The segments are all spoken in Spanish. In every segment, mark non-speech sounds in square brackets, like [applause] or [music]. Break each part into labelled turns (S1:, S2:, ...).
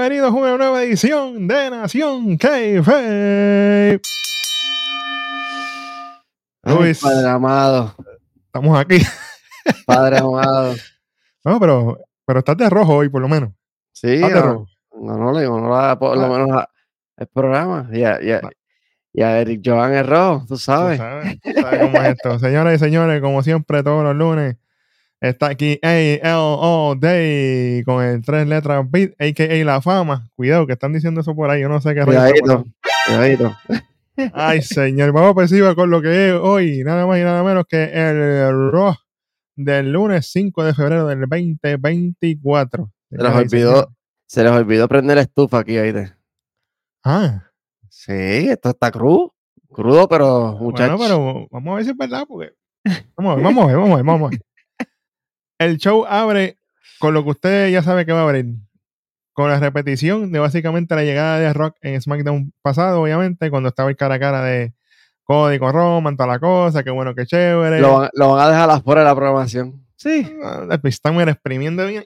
S1: Bienvenidos a una nueva edición de Nación K-Fe. Luis,
S2: Padre amado,
S1: estamos aquí. [laughs]
S2: Padre amado.
S1: No, pero, pero estás de rojo hoy, por lo menos.
S2: Sí,
S1: Estás de
S2: no,
S1: rojo.
S2: no, no le no la- por lo
S1: Ah.
S2: menos el programa. Y a, y a-
S1: Va.
S2: y a Eric Joan es rojo, tú
S1: Tú
S2: sabes.
S1: sabes, sabes cómo es esto. Señoras y señores, como siempre, todos los lunes, está aquí A-L-O Day con el tres letras beat, a.k.a. La Fama. Cuidado, que están diciendo eso por ahí. Yo no sé qué
S2: Cuidadito, cuidadito. [laughs]
S1: Ay, señor, vamos por encima con lo que es hoy, nada más y nada menos que el Raw del lunes 5 de febrero del 2024.
S2: Se les olvidó, se les olvidó prender la estufa aquí, ¿oíste?
S1: Ah,
S2: Sí, esto está crudo. Crudo, pero muchachos.
S1: bueno, pero vamos a ver si es verdad, porque. Vamos a ver, vamos a ver, vamos a ver, vamos a ver. El show abre con lo que usted ya sabe que va a abrir. Con la repetición de básicamente la llegada de Rock en SmackDown pasado, obviamente, cuando estaba el cara a cara de Cody con Roman, toda la cosa, qué bueno, qué chévere.
S2: lo, van, lo van a dejar afuera de la programación. Sí,
S1: Ah, Están mira, exprimiendo bien.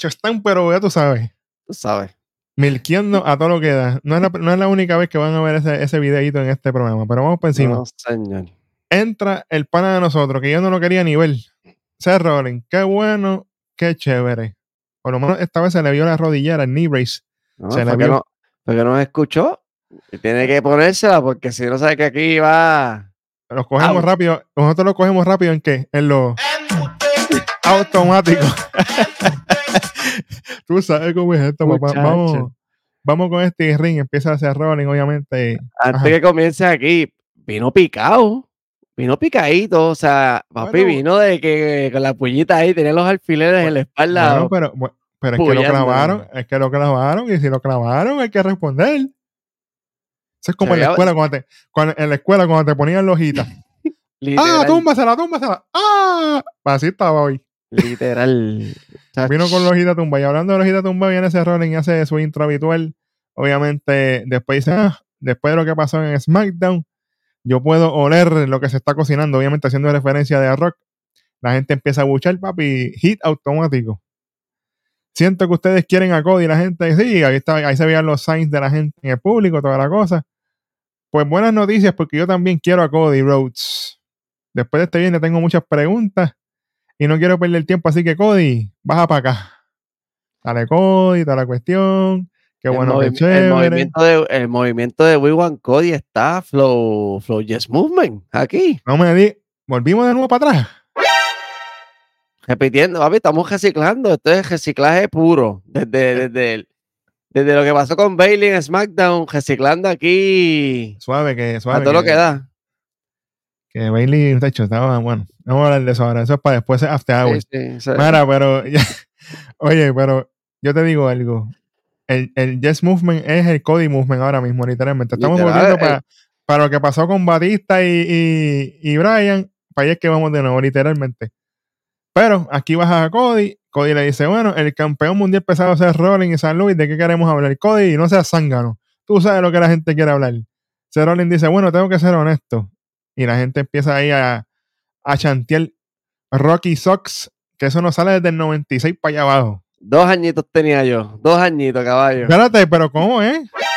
S1: Están, pero ya tú sabes,
S2: tú sabes.
S1: milquiendo a todo lo que da. No es la, no es la única vez que van a ver ese, ese videito en este programa, pero vamos por encima.
S2: No, señor.
S1: Entra el pana de nosotros, que yo no lo quería ni ver. Seth Rollins, qué bueno, qué chévere. Por lo menos esta vez se le vio la rodillera, el knee brace.
S2: No,
S1: Se le vio.
S2: no, fue que no me escuchó. Y tiene que ponérsela porque si no sabe que aquí va.
S1: Los cogemos
S2: Au.
S1: rápido. Nosotros lo cogemos rápido en qué? En lo [laughs] automático. [laughs] Tú sabes cómo es esto, papá. Vamos, vamos con este ring. Empieza a hacer Rollins, obviamente.
S2: Antes
S1: Ajá.
S2: que comience aquí, vino picado. Vino picadito. O sea, papi
S1: Bueno.
S2: vino de que con la puñita ahí tenía los alfileres en la espalda.
S1: Bueno, pero, es que lo clavaron, es que lo clavaron, y si lo clavaron hay que responder. Eso es como en la escuela, cuando te, cuando- en la escuela cuando te ponían la hojita. [laughs] ¡Ah, túmbasela, túmbasela! ¡Ah! Así estaba hoy.
S2: literal. [laughs]
S1: Vino con la hojita tumba. Y hablando de la hojita tumba, viene ese Rollins y hace su intro habitual. Obviamente, después dice, ah, después de lo que pasó en SmackDown, yo puedo oler lo que se está cocinando, obviamente haciendo referencia de Rock. La gente empieza a buchar, papi, hit automático. Siento que ustedes quieren a Cody, la gente, sí, ahí, está, ahí se veían los signs de la gente en el público, toda la cosa. Pues buenas noticias, porque yo también quiero a Cody Rhodes. Después de este viernes tengo muchas preguntas y no quiero perder tiempo, así que Cody, baja para acá. Dale Cody, toda la cuestión. Qué
S2: el,
S1: bueno,
S2: el movimiento de, el movimiento de We Want Cody está Flow, Flow Yes Movement aquí.
S1: No me di, volvimos de nuevo para atrás.
S2: Repitiendo, papi, estamos reciclando. Esto es reciclaje puro. Desde, desde, el- desde lo que pasó con Bailey en SmackDown, reciclando aquí
S1: Suave, que suave.
S2: a todo lo que da.
S1: Que Bailey, de hecho, estaba, bueno, no vamos a hablar de eso ahora. Eso es para después, after hours.
S2: sí,
S1: pero, ya- [laughs] oye, pero yo te digo algo. El, el Yes Movement es el Cody Movement ahora mismo, literalmente. Estamos
S2: Literal,
S1: volviendo
S2: eh.
S1: para, para lo que pasó con Batista y, y, y Brian. Para allá es que vamos de nuevo, literalmente. Pero aquí baja a Cody. Cody le dice, bueno, el campeón mundial pesado es Rollins y San Luis. ¿De qué queremos hablar? Cody, no seas zángano. Tú sabes lo que la gente quiere hablar. Seth Rollins dice, bueno, tengo que ser honesto. Y la gente empieza ahí a, a chantear Rocky Sox, que eso no sale desde el 96 para allá abajo.
S2: Dos añitos tenía yo. Dos añitos, caballo.
S1: Espérate, pero ¿cómo es? [laughs]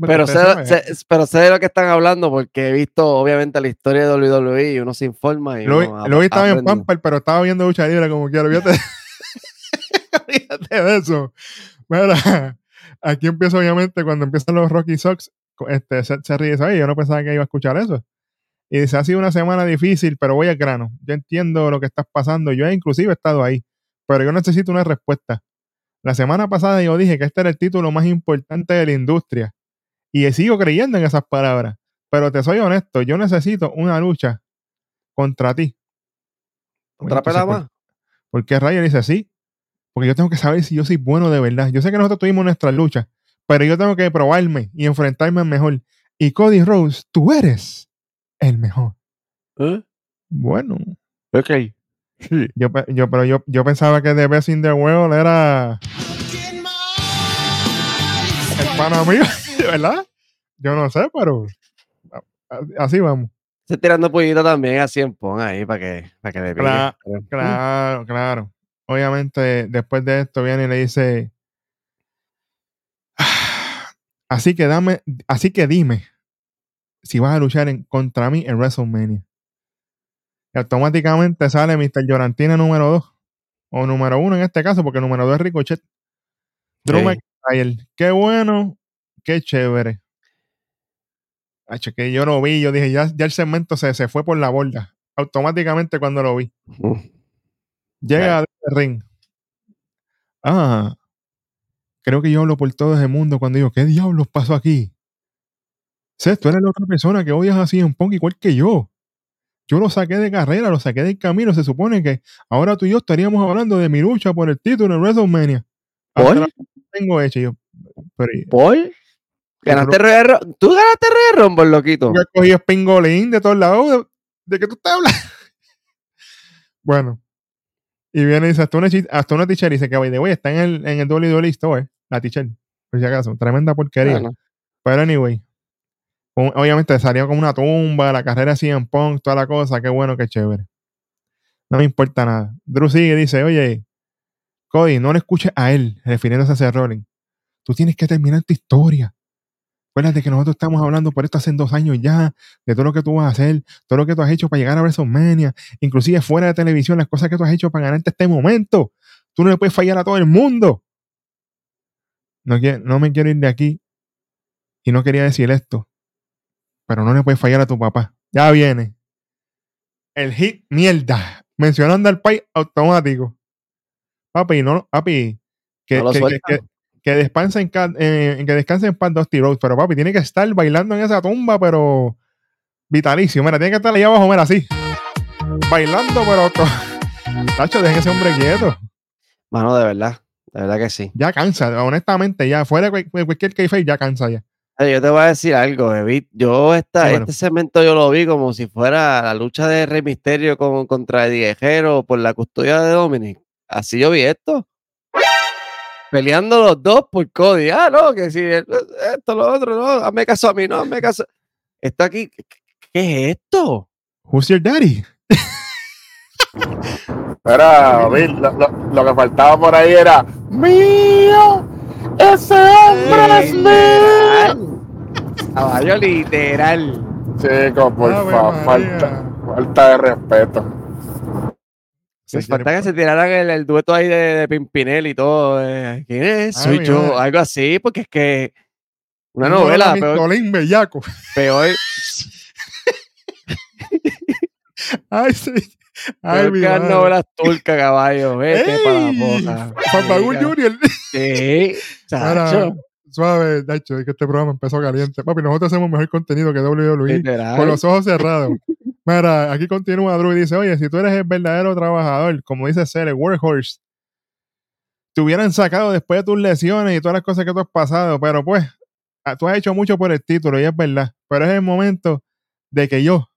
S2: Pero sé, sé- pero sé de lo que están hablando porque he visto, obviamente, la historia de WWE y uno se informa. Y
S1: Luis,
S2: uno
S1: Luis estaba en. Pamper, pero estaba viendo lucha libre como quiera. Olvídate, [laughs] olvídate de eso. Mira, aquí empieza obviamente cuando empiezan los Rocky Sox, este, se, se ríe "Oye, yo no pensaba que iba a escuchar eso. Y dice, ha sido una semana difícil, pero voy al grano. Yo entiendo lo que estás pasando. Yo he inclusive estado ahí, pero yo necesito una respuesta. La semana pasada yo dije que este era el título más importante de la industria. Y sigo creyendo en esas palabras. Pero te soy honesto, yo necesito una lucha contra ti.
S2: ¿Otra
S1: Entonces,
S2: pela
S1: ¿por-
S2: más?
S1: ¿Por qué Ryan dice sí? Porque yo tengo que saber si yo soy bueno de verdad. Yo sé que nosotros tuvimos nuestras luchas, pero yo tengo que probarme y enfrentarme mejor. Y Cody Rose, tú eres el mejor.
S2: ¿Eh?
S1: Bueno,
S2: Ok. Sí.
S1: yo, yo, pero yo, yo pensaba que The Best in the World era el pana mío, [laughs] ¿verdad? Yo no sé, pero así vamos.
S2: Estoy tirando puñito también a 100 pon ahí para que, para que le pique.
S1: Cla-
S2: Pero,
S1: Claro, claro. obviamente, después de esto viene y le dice, [sighs] así que dame, así que dime si vas a luchar en, contra mí en WrestleMania. Y automáticamente sale Mr. Llorantina número 2. O número 1 en este caso, porque el número 2 es Ricochet. Drew
S2: Sí.
S1: McIntyre. Qué bueno, qué chévere. Hacho, que yo lo vi, yo dije, ya, ya el segmento se, se fue por la borda. Automáticamente cuando lo vi. Llega al ring. Ah, creo que yo hablo por todo ese mundo cuando digo, ¿qué diablos pasó aquí? Seth, tú eres la otra persona que odias así en Punk igual que yo. Yo lo saqué de carrera, lo saqué del camino. Se supone que ahora tú y yo estaríamos hablando de mi lucha por el título en WrestleMania.
S2: ¿Por?
S1: la tengo hecho yo. Pero
S2: ¿Por? ¿Ganaste Royal ¿Tú ganaste Royal Rumble, loquito?
S1: yo cogí espingolín de todos lados. ¿De, de qué tú estás hablando? [laughs] bueno. Y viene y dice, hasta una, hasta una teacher dice que, by the way, está en el, en el WWE Store, la teacher, por si acaso. Tremenda porquería.
S2: Bueno,
S1: Pero anyway, obviamente salió como una tumba, la carrera así en Punk, toda la cosa, qué bueno, qué chévere. No me importa nada. Drew sigue y dice, oye, Cody, no le escuches a él, refiriéndose a Seth Rollins. Tú tienes que terminar tu historia. Acuérdate que nosotros estamos hablando por esto hace dos años ya, de todo lo que tú vas a hacer, todo lo que tú has hecho para llegar a WrestleMania, inclusive fuera de televisión, las cosas que tú has hecho para ganarte este momento. Tú no le puedes fallar a todo el mundo. No, no me quiero ir de aquí y no quería decir esto, pero no le puedes fallar a tu papá. Ya viene. El hit mierda. Mencionando al país automático. Papi, no, papi, que,
S2: No lo
S1: que, que, que- descanse en, eh, que descanse en paz Dusty Rhodes, pero papi, tiene que estar bailando en esa tumba, pero vitalicio. Mira, tiene que estar ahí abajo, mira, así. Bailando, pero. [laughs] Tacho, dejen ese hombre quieto.
S2: Mano, de verdad. De verdad que sí.
S1: Ya cansa, honestamente, ya. Fuera de cual- cualquier kayfabe, ya cansa ya.
S2: Yo te voy a decir algo, David. Yo esta,
S1: Sí, bueno.
S2: este segmento yo lo vi como si fuera la lucha de Rey Misterio con, contra Guerrero por la custodia de Dominic. Así yo vi esto. Peleando los dos por Cody. Ah, no, que si esto, lo otro, no, hazme caso a mí, no, hazme caso. Esto aquí, ¿qué, es esto?
S1: Who's your daddy?
S3: Era, lo- lo que faltaba por ahí era mío. Ese hombre es mío.
S2: Literal. Caballo literal.
S3: Chicos, por
S1: Ave
S3: favor,
S1: María.
S3: falta, falta de respeto.
S2: Falta que se tiraran el, el dueto ahí de, de Pimpinel y todo. eh, ¿Quién es?
S1: Ay,
S2: Soy
S1: mi
S2: yo.
S1: madre.
S2: Algo así, porque es que una
S1: No,
S2: novela, peor,
S1: Tolín bellaco.
S2: peor, [laughs]
S1: Ay, sí. Ay,
S2: peor
S1: mi
S2: novelas turcas, caballo. Vete para la boca.
S1: Papagul
S2: Sí,
S1: Junior.
S2: Sí, chacho,
S1: suave, Dacho, es que este programa empezó caliente. Papi, nosotros hacemos mejor contenido que WWE
S2: literal.
S1: con los ojos cerrados. Mira, aquí continúa Drew y dice, oye, si tú eres el verdadero trabajador, como dice el workhorse, te hubieran sacado después de tus lesiones y todas las cosas que tú has pasado, pero pues, tú has hecho mucho por el título y es verdad, pero es el momento de que yo,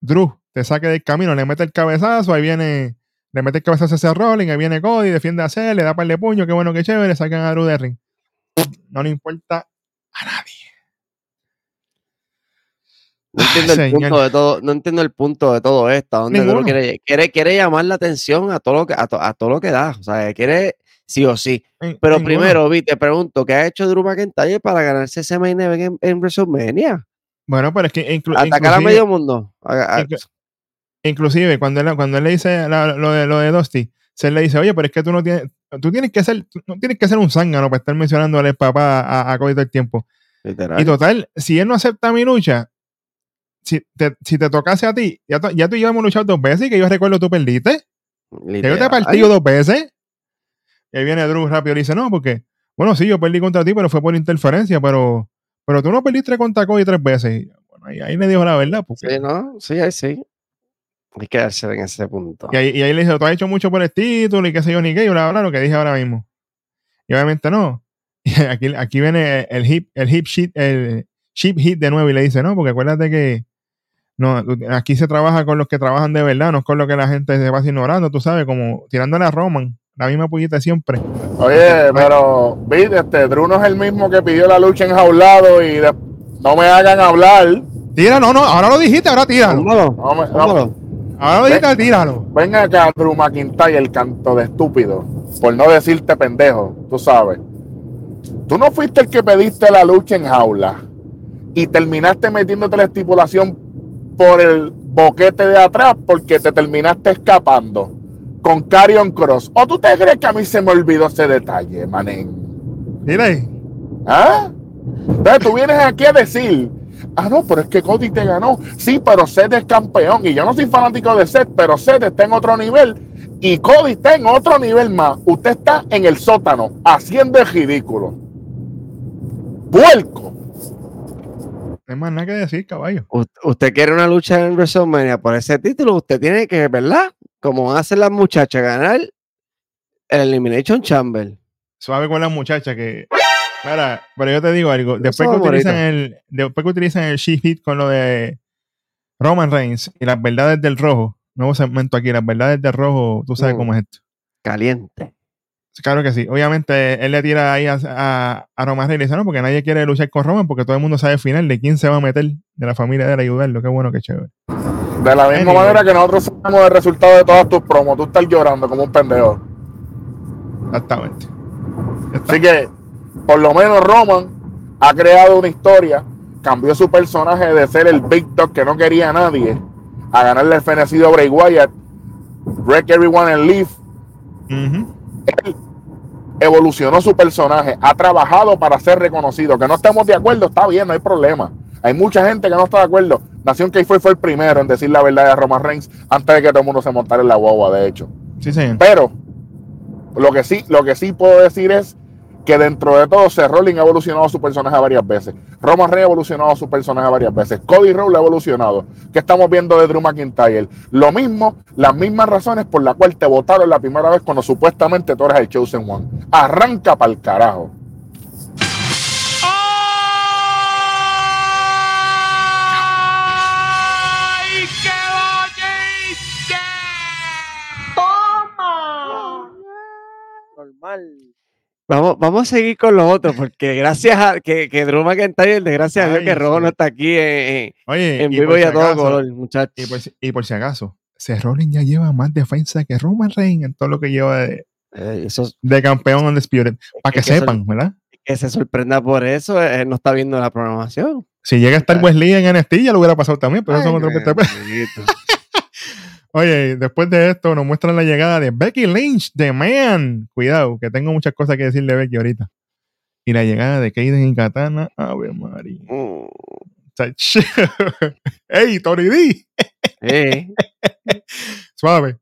S1: Drew, te saque del camino, le mete el cabezazo, ahí viene, le mete el cabezazo a ese Rolling, ahí viene Cody, defiende a Ser, le da par de puño, qué bueno, qué chévere, sacan a Drew de ring. No le importa a nadie.
S2: No entiendo, el
S1: Señor.
S2: punto de todo, no entiendo el punto de todo esto. ¿a dónde tú lo
S1: Ninguno.
S2: quieres lle- quiere, quiere llamar la atención a todo lo que, a, to- a todo lo que da. O sea, quiere sí o sí. Pero
S1: ninguno.
S2: primero, Vi, te pregunto, ¿qué ha hecho Drew McIntyre para ganarse ese main event en, en WrestleMania?
S1: Bueno, pero es que
S2: Atacar a medio mundo.
S1: Inclu- Inclusive, cuando él, cuando él le dice la- lo, de, lo de Dusty, se le dice, oye, pero es que tú no tienes, tú tienes que ser, no tienes que ser un zángano para estar mencionándole al papá a, a Cody todo el tiempo.
S2: literal.
S1: Y total, si él no acepta mi lucha, si te, si te tocase a ti, ya, to- ya tú y yo hemos luchado dos veces y que yo recuerdo tú perdiste. Que yo te he partido dos veces. Y ahí viene Drew rápido y dice, no, porque, bueno, sí, yo perdí contra ti, pero fue por interferencia, pero, pero tú no perdiste contra Cody tres veces. Y, bueno, ahí, ahí le dijo la verdad. Porque,
S2: Sí, ¿no? Sí, ahí sí. Hay que darse en ese punto.
S1: Y ahí, y ahí le dice, tú has hecho mucho por el título y qué sé yo, ni qué, y bla, bla, lo que dije ahora mismo. Y obviamente no. [laughs] Y aquí, aquí viene el hip, el hip sheet, el chip hit de nuevo y le dice, no, porque acuérdate que no, aquí se trabaja con los que trabajan de verdad, no es con lo que la gente se va ignorando, tú sabes, como tirándole a Roman, la misma puñita de siempre.
S3: Oye, pero, Bill, este, Drew no es el mismo que pidió la lucha enjaulado y de- no me hagan hablar.
S1: Tira, no, no, ahora lo dijiste, ahora tíralo.
S2: Vámonos,
S3: No no.
S1: Ahora ahorita tíralo.
S3: Ven acá, Drew McIntyre, el canto de estúpido. Por no decirte pendejo, tú sabes. Tú no fuiste el que pediste la lucha en jaula y terminaste metiéndote la estipulación por el boquete de atrás porque te terminaste escapando con Carion Cross. ¿O tú te crees que a mí se me olvidó ese detalle, manen?
S1: Mira ahí.
S3: ¿Ah? Entonces tú vienes aquí a decir, ah, no, pero es que Cody te ganó. Sí, pero Seth es campeón. Y yo no soy fanático de Seth, pero Seth está en otro nivel. Y Cody está en otro nivel más. Usted está en el sótano, haciendo el ridículo. Puerco.
S1: No hay más nada que decir, caballo.
S2: U- usted quiere una lucha en WrestleMania por ese título, usted tiene que, ¿verdad? Como van a hacer las muchachas, ganar el Elimination Chamber.
S1: Suave con las muchachas que. Mira, pero yo te digo algo. Después que utilizan el, después que utilizan el She Hit con lo de Roman Reigns y las verdades del rojo, nuevo segmento aquí, las verdades del rojo, tú sabes
S2: Mm.
S1: cómo es esto.
S2: Caliente.
S1: Claro que sí. Obviamente él le tira ahí a, a, a Roman Reigns y dice, no, porque nadie quiere luchar con Roman porque todo el mundo sabe al final de quién se va a meter de la familia de él ayudarlo. Qué bueno, qué chévere.
S3: De la misma
S1: Anyway.
S3: manera que nosotros sabemos el resultado de todas tus promos. Tú estás llorando como un pendejo.
S1: Exactamente.
S3: Así que, por lo menos Roman ha creado una historia, cambió su personaje de ser el Big Dog que no quería a nadie, a ganarle el fenecido Bray Wyatt, Wreck Everyone and Leave. Él evolucionó su personaje, ha trabajado para ser reconocido. Que no estemos de acuerdo, está bien, no hay problema. Hay mucha gente que no está de acuerdo. Nación que fue, fue el primero en decir la verdad de Roman Reigns antes de que todo el mundo se montara en la guagua, de hecho.
S1: Sí, señor.
S3: Pero lo que sí, lo que sí puedo decir es que dentro de todo, Seth Rollins ha evolucionado su personaje varias veces. Roman Reigns ha evolucionado su personaje varias veces. Cody Rhodes ha evolucionado. ¿Qué estamos viendo de Drew McIntyre? Lo mismo, las mismas razones por las cuales te votaron la primera vez cuando supuestamente tú eres el Chosen One. Arranca para el carajo.
S2: Normal. Vamos, vamos a seguir con los otros, porque gracias a que, que Drew McIntyre, gracias a Dios que Robo
S1: sí.
S2: no está aquí en,
S1: Oye,
S2: en vivo y
S1: si
S2: a todo color, muchachos.
S1: Y por, si- y por si acaso, Seth Rollins ya lleva más defensa que Roman Reigns en todo lo que lleva de,
S2: Eh, eso es-
S1: de campeón Undisputed. Para que
S2: que eso-
S1: sepan, ¿verdad?
S2: que se sorprenda por eso, él no está viendo la programación.
S1: Si llega a estar
S2: Ay.
S1: Wesley en NXT, ya lo hubiera pasado también, pero eso
S2: Ay,
S1: son otros
S2: bendito.
S1: 20 Oye, después de esto nos muestran la llegada de Becky Lynch, de Man. Cuidado, que tengo muchas cosas que decir de Becky ahorita. Y la llegada de Kaiden y Katana. Ave María. Chach. [laughs] ¡Ey, Tony D!
S2: eh, [laughs]
S1: Suave.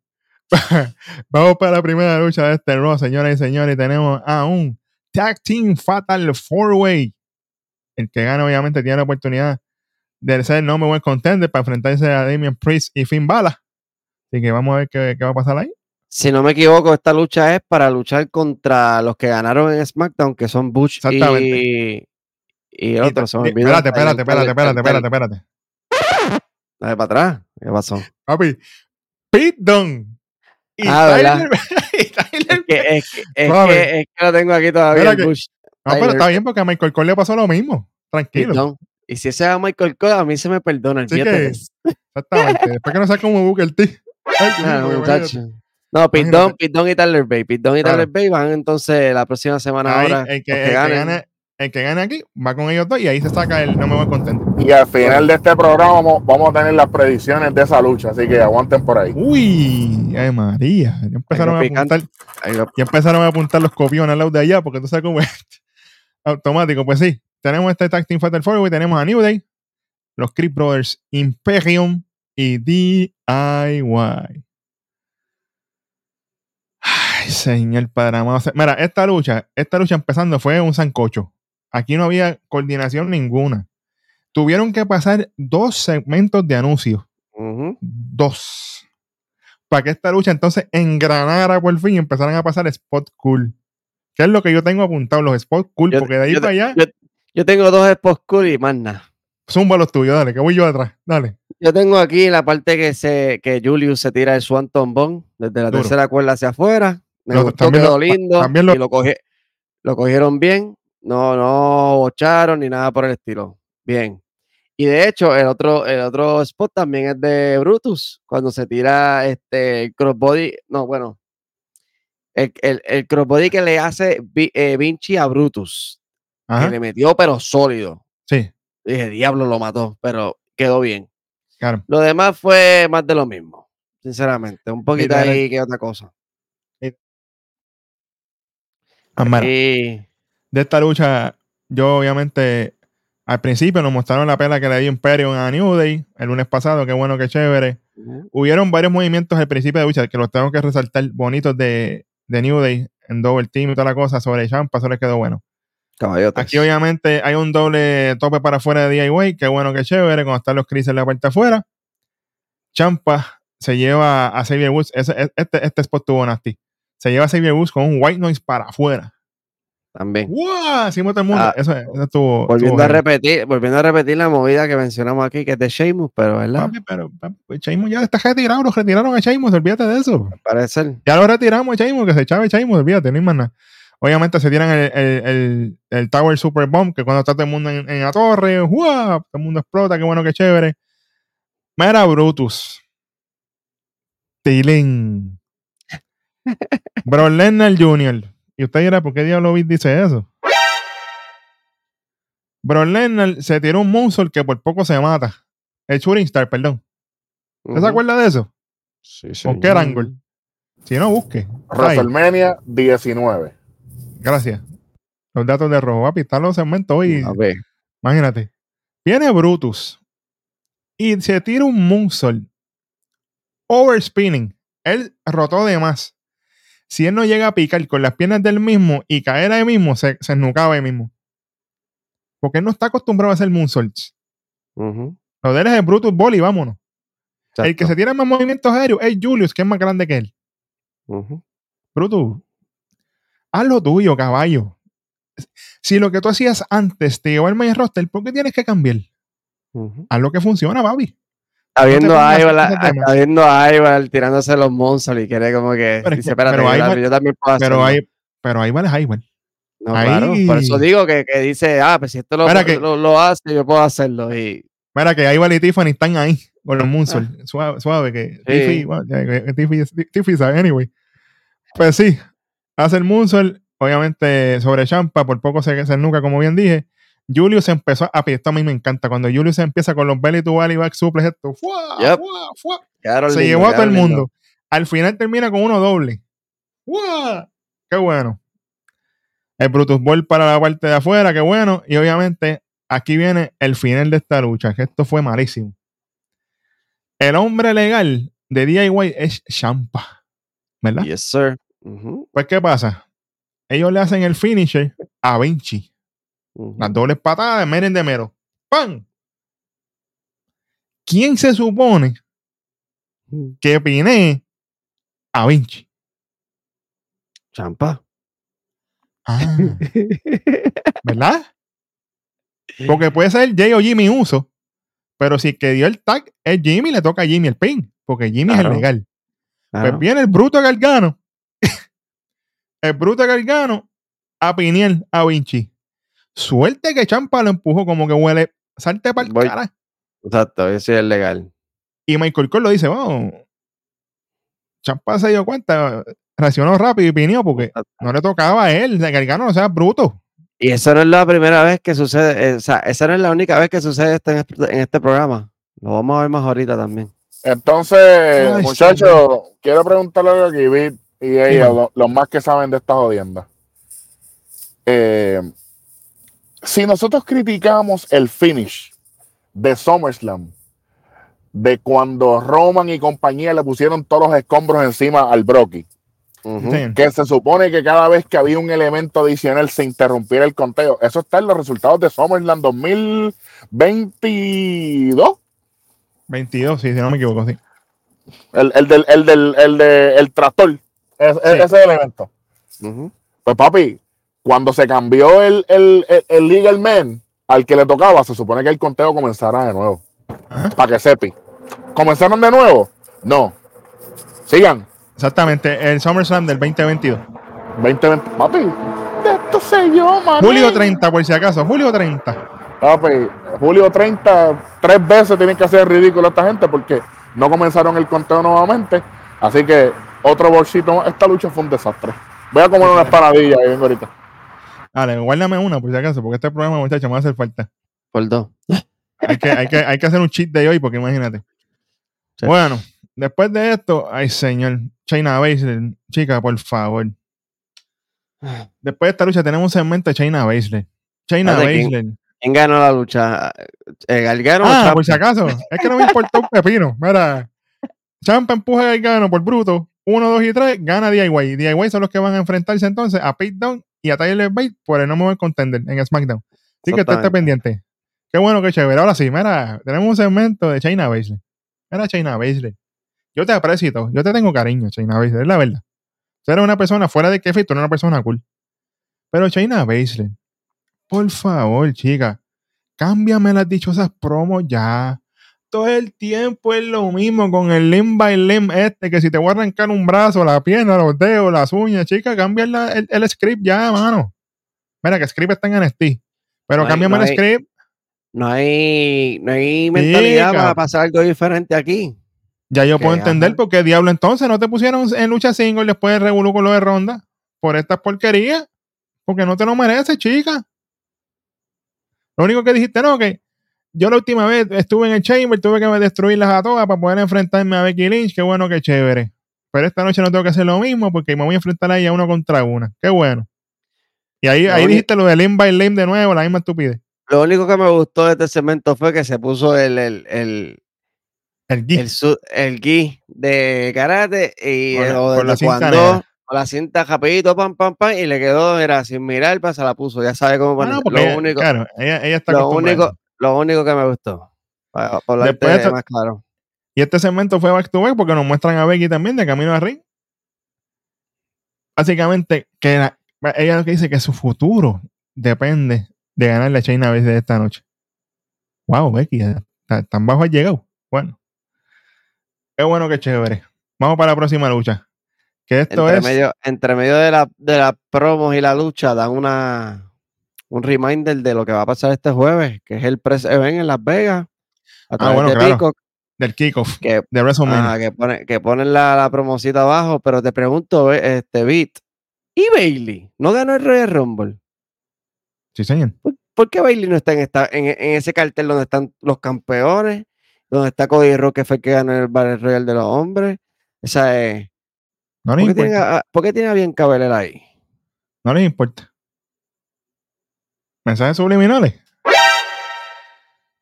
S1: [laughs] Vamos para la primera lucha de este Raw, señoras y señores. Tenemos a un Tag Team Fatal Four Way. El que gana, obviamente, tiene la oportunidad de ser el number one contender para enfrentarse a Damian Priest y Finn Balor. Así que vamos a ver qué, qué va a pasar ahí.
S2: si no me equivoco, esta lucha es para luchar contra los que ganaron en SmackDown, que son Butch y, y el otro. Se me olvidó.
S1: espérate, espérate, espérate, espérate, espérate, espérate.
S2: Dale para atrás. ¿Qué pasó?
S1: Papi, Pete Dunne. Y
S2: Ah.
S1: Tyler, [laughs] y Tyler-
S2: Es que, es, que, es,
S1: Suave.
S2: que, es que lo tengo aquí todavía. El Bush.
S1: No, pero está bien porque a Michael Cole le pasó lo mismo. Tranquilo.
S2: Y si ese es Michael Cole, a mí se me perdona.
S1: Así
S2: olvídate
S1: que-. Exactamente. Después que no sea como Booker T. Ay,
S2: Ah,
S1: rico,
S2: muchacho. No, Pete Dunne y Tyler Bay. Dunne y
S1: Claro.
S2: Tyler Bay van entonces la próxima semana
S1: Ahí,
S2: ahora.
S1: el, que, el que gane, el que gane aquí va con ellos dos y ahí se saca el no me voy contento.
S3: Y al final de este programa vamos, vamos a tener las predicciones de esa lucha. Así que aguanten por ahí.
S1: Uy, ay María. Ya empezaron, a apuntar, ya empezaron a apuntar los copiones al lado de allá porque tú sabes cómo es. [laughs] Automático, pues sí. Tenemos este Tag Team Fatal Four y tenemos a New Day, los Creep Brothers, Imperium y DIY. Ay, señor padre amado. Mira, esta lucha, esta lucha empezando fue un sancocho. Aquí no había coordinación ninguna. Tuvieron que pasar dos segmentos de anuncios. Dos. Para que esta lucha entonces engranara por fin y empezaran a pasar spot cool. Que es lo que yo tengo apuntado, los spot cool,
S2: Yo-
S1: porque de ahí
S2: yo-
S1: para allá,
S2: Yo, yo tengo dos spots cool y más nada.
S1: Zumba los tuyos, dale, que voy yo atrás. Dale.
S2: Yo tengo aquí la parte que se que Julius se tira el Swanton Bomb desde la
S1: Duro.
S2: tercera cuerda hacia afuera. Me
S1: Lo-
S2: gustó,
S1: también
S2: quedó
S1: lo-
S2: lindo.
S1: también lo-
S2: y lo, cogi- lo cogieron bien. No, no bocharon ni nada por el estilo. Bien. Y de hecho, el otro, el otro spot también es de Brutus, cuando se tira este el crossbody, no, bueno, el, el, el crossbody que le hace eh, Vinci a Brutus, que le metió pero sólido.
S1: Sí,
S2: Dije, diablo lo mató, pero quedó bien.
S1: claro.
S2: Lo demás fue más de lo mismo, sinceramente, un poquito
S1: Literal.
S2: ahí que otra cosa.
S1: Ah, mira,
S2: Y
S1: de esta lucha, yo obviamente al principio nos mostraron la pela que le dio Imperium a New Day el lunes pasado, qué bueno, qué chévere. Hubieron varios movimientos al principio de lucha que los tengo que resaltar bonitos de, de New Day en Double Team y toda la cosa sobre Champa, eso les quedó bueno.
S2: Caballotes.
S1: Aquí obviamente hay un doble tope para afuera de DIY, qué bueno, qué chévere, cuando están los Chris en la parte afuera. Champa se lleva a Xavier Woods, ese- este, este spot tuvo nasty. Se lleva a Xavier Woods con un white noise para afuera.
S2: También.
S1: ¡Wow! Hicimos todo el mundo.
S2: Ah,
S1: eso, eso estuvo.
S2: Volviendo
S1: estuvo
S2: a repetir, volviendo a repetir la movida que mencionamos aquí, que es de Sheamus, pero ¿verdad?
S1: Papi, pero papi, Sheamus ya está retirado, lo retiraron a Sheamus, olvídate de eso.
S2: Parece.
S1: Ya lo retiramos a Sheamus, que se echaba Sheamus, olvídate, no hay más nada. Obviamente se tiran el, el, el- el Tower Super Bomb, que cuando está todo el mundo en, en la torre, ¡guau! todo el mundo explota, qué bueno, qué chévere. Mira, Brutus. Tilín. [laughs] Bro Lesnar Jr. Y usted dirá, ¿por qué diablo Beat dice eso? Bro Lesnar se tiró un moonsault que por poco se mata. El Shooting Star, perdón. ¿Usted se
S2: Ujú.
S1: acuerda de eso?
S2: Sí, sí.
S1: ¿Con qué ángulo? Si no, busque.
S3: WrestleMania 19.
S1: Gracias. Los datos de rojo. Papi, están los segmentos hoy.
S2: A ver.
S1: Imagínate. Viene Brutus y se tira un moonsault. Overspinning. Él rotó de más. Si él no llega a picar con las piernas del mismo y caer ahí mismo, se, se esnucaba ahí mismo. Porque él no está acostumbrado a hacer moonsaults.
S2: Ujú.
S1: Lo de él es el Brutus Ball y vámonos. El que se tira más movimientos aéreos es Julius, que es más grande que él. Brutus, haz lo tuyo, caballo. Si lo que tú hacías antes te llevó al main roster, ¿por qué tienes que cambiar?
S2: Ujú.
S1: Haz lo que funciona, papi.
S2: Viendo
S1: pongas
S2: a
S1: hacer
S2: Ivar tirándose los monsters y quiere como que
S1: Pero es
S2: dice, espérate,
S1: pero
S2: yo, también- yo también puedo
S1: Pero
S2: hacerlo".
S1: hay, pero ahí vale Highway.
S2: No,
S1: ahí-
S2: claro, por eso digo que, que dice, ah, pues si esto lo,
S1: que-
S2: lo, lo hace, yo puedo hacerlo. Y
S1: Mira que Highway y Tiffany están ahí con los Moonsault. Suave, suave, que
S2: Ah. Sí.
S1: Tiffy, ya, que Tiffy, Tiffy sabe, anyway. Pues sí, hace el Moonsault, obviamente sobre Champa, por poco se, se nuca, como bien dije. Julius empezó a, esto a mí me encanta, cuando Julius empieza con los belly to belly back suples, esto, ¡fua!
S2: Yep.
S1: ¡fua! ¡fua! se llevó a todo el mundo. Al final termina con uno doble. ¡Guau! ¡Qué bueno! El Brutus Ball para la parte de afuera, qué bueno. Y obviamente aquí viene el final de esta lucha, que esto fue malísimo. El hombre legal de DIY es Champa, ¿verdad?
S2: Yes, sir.
S1: Pues, ¿qué pasa? Ellos le hacen el finisher a Vinci. Las dobles patadas de Meren de Mero. ¡Pam! ¿Quién se supone que pine a Vinci?
S2: Champa.
S1: Ah, [laughs] ¿verdad? Porque puede ser Jay o Jimmy Uso, pero si el que dio el tag es Jimmy, le toca a Jimmy el pin, porque Jimmy es el legal.
S2: Claro.
S1: Pues viene el bruto Gargano, el bruto Gargano a Piniel, a Vinci. Suerte que Champa lo empujó como que huele, salte para el
S2: Voy.
S1: cara.
S2: Exacto, ese es legal.
S1: Y Michael Cole lo dice, vamos. Champa se dio cuenta, reaccionó rápido y pinió porque
S2: Exacto.
S1: no le tocaba a él, de Gargano no sea bruto.
S2: Y eso no es la primera vez que sucede, eh, o sea, esa no es la única vez que sucede en este, en este programa. Lo vamos a ver más ahorita también.
S3: Entonces, muchachos, quiero preguntarle algo aquí, y lo- los más que saben de esta jodienda. Eh, si nosotros criticamos el finish de SummerSlam, de cuando Roman y compañía le pusieron todos los escombros encima al Brocky.
S1: Sí.
S3: que se supone que cada vez que había un elemento adicional se interrumpiera el conteo. Eso está en los resultados de SummerSlam 2022.
S1: 22, sí, si no me equivoco, sí.
S3: El, el del, el del, el de, el tractor. Es- es-. Ese elemento.
S2: Ujú.
S3: Pues papi, cuando se cambió el, el, el, el legal man al que le tocaba, se supone que el conteo comenzara de nuevo.
S1: Ajá.
S3: Para que sepi. ¿Comenzaron de nuevo? No. Sigan.
S1: Exactamente, el SummerSlam del 2022.
S3: 2020. Papi, de esto sé yo, mami.
S1: Julio 30, por si acaso, julio 30.
S3: Papi, julio 30, tres veces tienen que hacer ridículo esta gente porque no comenzaron el conteo nuevamente. Así que otro bolsito, esta lucha fue un desastre. Voy a comer una espanadilla y vengo ahorita.
S1: Dale, guárdame una por si acaso, porque este programa, muchachos, me va a hacer falta.
S2: Por dos.
S1: Hay que, hay que, hay que hacer un cheat de hoy, porque imagínate.
S2: Sí.
S1: Bueno, después de esto, ay señor, China Baszler, chica, por favor. Después de esta lucha tenemos un segmento de China Baszler. China. Baszler.
S2: ¿Quién ganó la lucha? ¿El Gargano o
S1: Ah,
S2: Ciampa?
S1: por si acaso. Es que no me importó un pepino. Mira, Champa empuja al gano por bruto. Uno, dos y tres, gana DIY. DIY son los que van a enfrentarse entonces a Pete Down y a Tyler Bate por el no mover contender en SmackDown. Así que usted esté pendiente. Qué bueno, qué chévere. Ahora sí, mira, tenemos un segmento de China Baszler. Mira, China Baszler. Yo te aprecio todo. Yo te tengo cariño, China Baszler, es la verdad. Tú eres una persona fuera de que tú eres una persona cool. Pero China Baszler, por favor, chica, cámbiame las dichosas promos ya. Todo el tiempo es lo mismo con el limb by limb este, que si te voy a arrancar un brazo, la pierna, los dedos, las uñas, chica, cambia la- el, el script ya, mano. Mira, que script está en NXT. Pero
S2: No
S1: cámbiame
S2: no
S1: el
S2: hay-
S1: script.
S2: No hay, no hay mentalidad
S1: Chica.
S2: para pasar algo diferente aquí.
S1: Ya yo puedo entender por qué diablo entonces no te pusieron en lucha single después de revolú con lo de ronda por estas porquerías. Porque no te lo mereces, chica. Lo único que dijiste, no, que yo la última vez estuve en el Chamber, tuve que destruirlas a todas para poder enfrentarme a Becky Lynch. Qué bueno, qué chévere. Pero esta noche no tengo que hacer lo mismo porque me voy a enfrentar a ella uno contra una. Qué bueno. Y ahí,
S2: Lo
S1: ahí
S2: único-
S1: dijiste lo de Limb by Limb de nuevo, la misma estupidez.
S2: Lo único que me gustó de este segmento fue que se puso el, el, el,
S1: El GIF.
S2: el, el gi de karate y
S1: Con
S2: eh, o
S1: con la cinta
S2: cuando con la cinta rapidito, pam, pam, pam, y le quedó, era sin mirar, pues se la puso. Ya sabe cómo
S1: Ah,
S2: poner.
S1: no, porque
S2: lo,
S1: ella-
S2: único,
S1: claro, ella, ella está
S2: lo, único, lo único que me gustó. Para, para hablarte
S1: Después esto-
S2: más claro.
S1: Y este segmento fue back to back porque nos muestran a Becky también de camino a ring. Básicamente, que la- ella lo que dice que su futuro depende de ganarle a Shayna Baszler esta noche. Wow, Becky, tan bajo has llegado. Bueno. Qué bueno, qué chévere. Vamos para la próxima lucha. Que esto
S2: Entre
S1: es.
S2: medio, entre medio de la, de las promos y la lucha, dan una un reminder de lo que va a pasar este jueves, que es el press event en Las Vegas. A través
S1: Ah, bueno,
S2: de
S1: claro.
S2: Peacock,
S1: del kickoff
S2: que
S1: de WrestleMania.
S2: Ajá, que, pone, que ponen la, la promocita abajo, pero te pregunto, este Beat, ¿y Bailey? ¿No ganó el Royal Rumble?
S1: Sí, señor.
S2: ¿Por, por qué Bailey no está en, esta, en, en ese cartel donde están los campeones? Donde está Cody Rock, que fue el que ganó el Battle Royal de los hombres. O sea, eh,
S1: No
S2: ¿por, qué tiene,
S1: importa.
S2: a, ¿por qué tiene a bien Cabelel ahí?
S1: No les importa. Mensajes subliminales.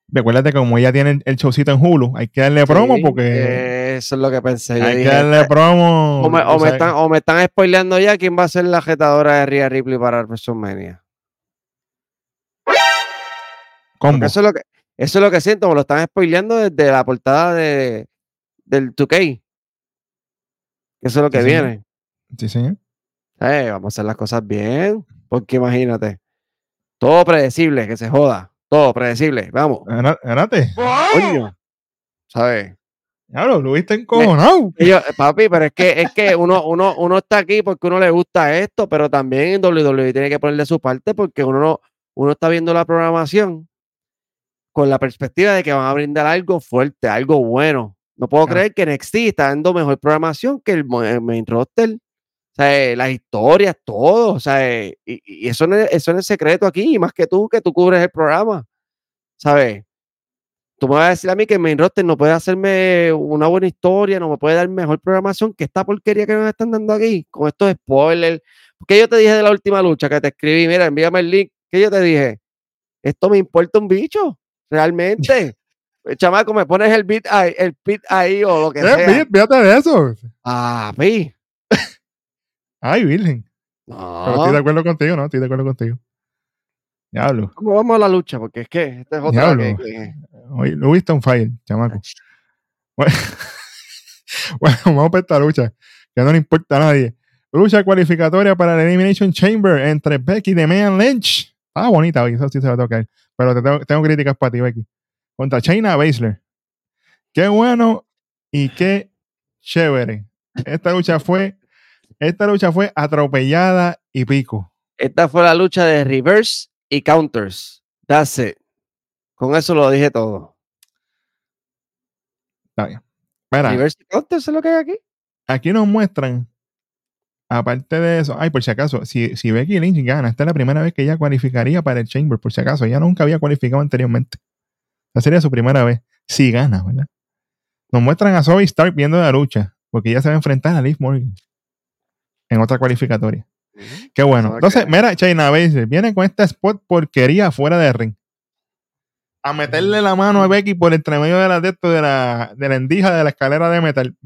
S1: Recuérdate que como ella tiene el, showcito en Hulu, hay que darle promo porque
S2: eh, eso es lo que pensé. Yo
S1: hay que darle promo.
S2: o, me, o
S1: o
S2: me
S1: sea,
S2: están, o me están spoileando ya quién va a ser la jetadora de Rhea Ripley para WrestleMania.
S1: combo.
S2: Eso es lo que, eso es lo que siento, me lo están spoileando desde la portada de, del 2K. Eso es lo que
S1: Sí, señor.
S2: viene.
S1: Sí, señor.
S2: Eh, vamos a hacer las cosas bien. Porque imagínate. Todo predecible, que se joda. Todo predecible. Vamos.
S1: Ganate.
S2: Coño. ¿Sabes?
S1: Claro, lo viste encojonado. [laughs]
S2: Y yo, papi, pero es que, es que uno, uno, uno está aquí porque uno le gusta esto, pero también en WWE tiene que ponerle su parte porque uno no, uno está viendo la programación con la perspectiva de que van a brindar algo fuerte, algo bueno. No puedo
S1: Claro.
S2: creer que NXT está dando mejor programación que el, el main roster. O sea, las historias, todo. O sea, eh, y, y eso, no es, eso no es secreto aquí, y más que tú, que tú cubres el programa. ¿Sabes? Tú me vas a decir a mí que el main roster no puede hacerme una buena historia, no me puede dar mejor programación que esta porquería que nos están dando aquí, con estos spoilers. ¿Qué yo te dije de la última lucha que te escribí? Mira, envíame el link. ¿Qué yo te dije? Esto me importa un bicho, realmente. [laughs] Chamaco, me pones el beat ahí, el beat ahí o lo que
S1: Eh,
S2: sea.
S1: fí- Fíjate de eso.
S2: Ah, pi.
S1: Ay, Virgen. Pero estoy de
S2: No.
S1: acuerdo contigo, ¿no? Estoy de acuerdo contigo. Diablo.
S2: ¿Cómo vamos a la lucha? Porque es que esta es otra que,
S1: Diablo.
S2: que-
S1: Hoy lo viste on fire, chamaco. Bueno, [laughs] bueno, vamos para esta lucha, que no le importa a nadie. Lucha cualificatoria para la Elimination Chamber entre Becky de Mean Lynch. Ah, bonita hoy, eso sí se va a tocar. Pero te tengo, tengo críticas para ti, Becky. Contra Shayna Baszler. Qué bueno y qué chévere. Esta lucha fue, esta lucha fue atropellada y pico.
S2: Esta fue la lucha de reverse y counters. That's it. Con eso lo dije todo.
S1: Está bien. Mira,
S2: Reverse counter, eso es lo que hay aquí.
S1: aquí nos muestran, aparte de eso, ay, por si acaso, si, si Becky Lynch gana, esta es la primera vez que ella cualificaría para el Chamber, por si acaso, ella nunca había cualificado anteriormente. Esta sería su primera vez, si gana, ¿verdad? Nos muestran a Zoe Stark viendo la lucha, porque ella se va a enfrentar a Liv Morgan en otra cualificatoria. Qué bueno. Entonces, mira, Shayna Baszler viene con esta spot porquería fuera de ring. A meterle la mano a Becky por entre medio de la, de, esto, de la, de la endija de la escalera de metal.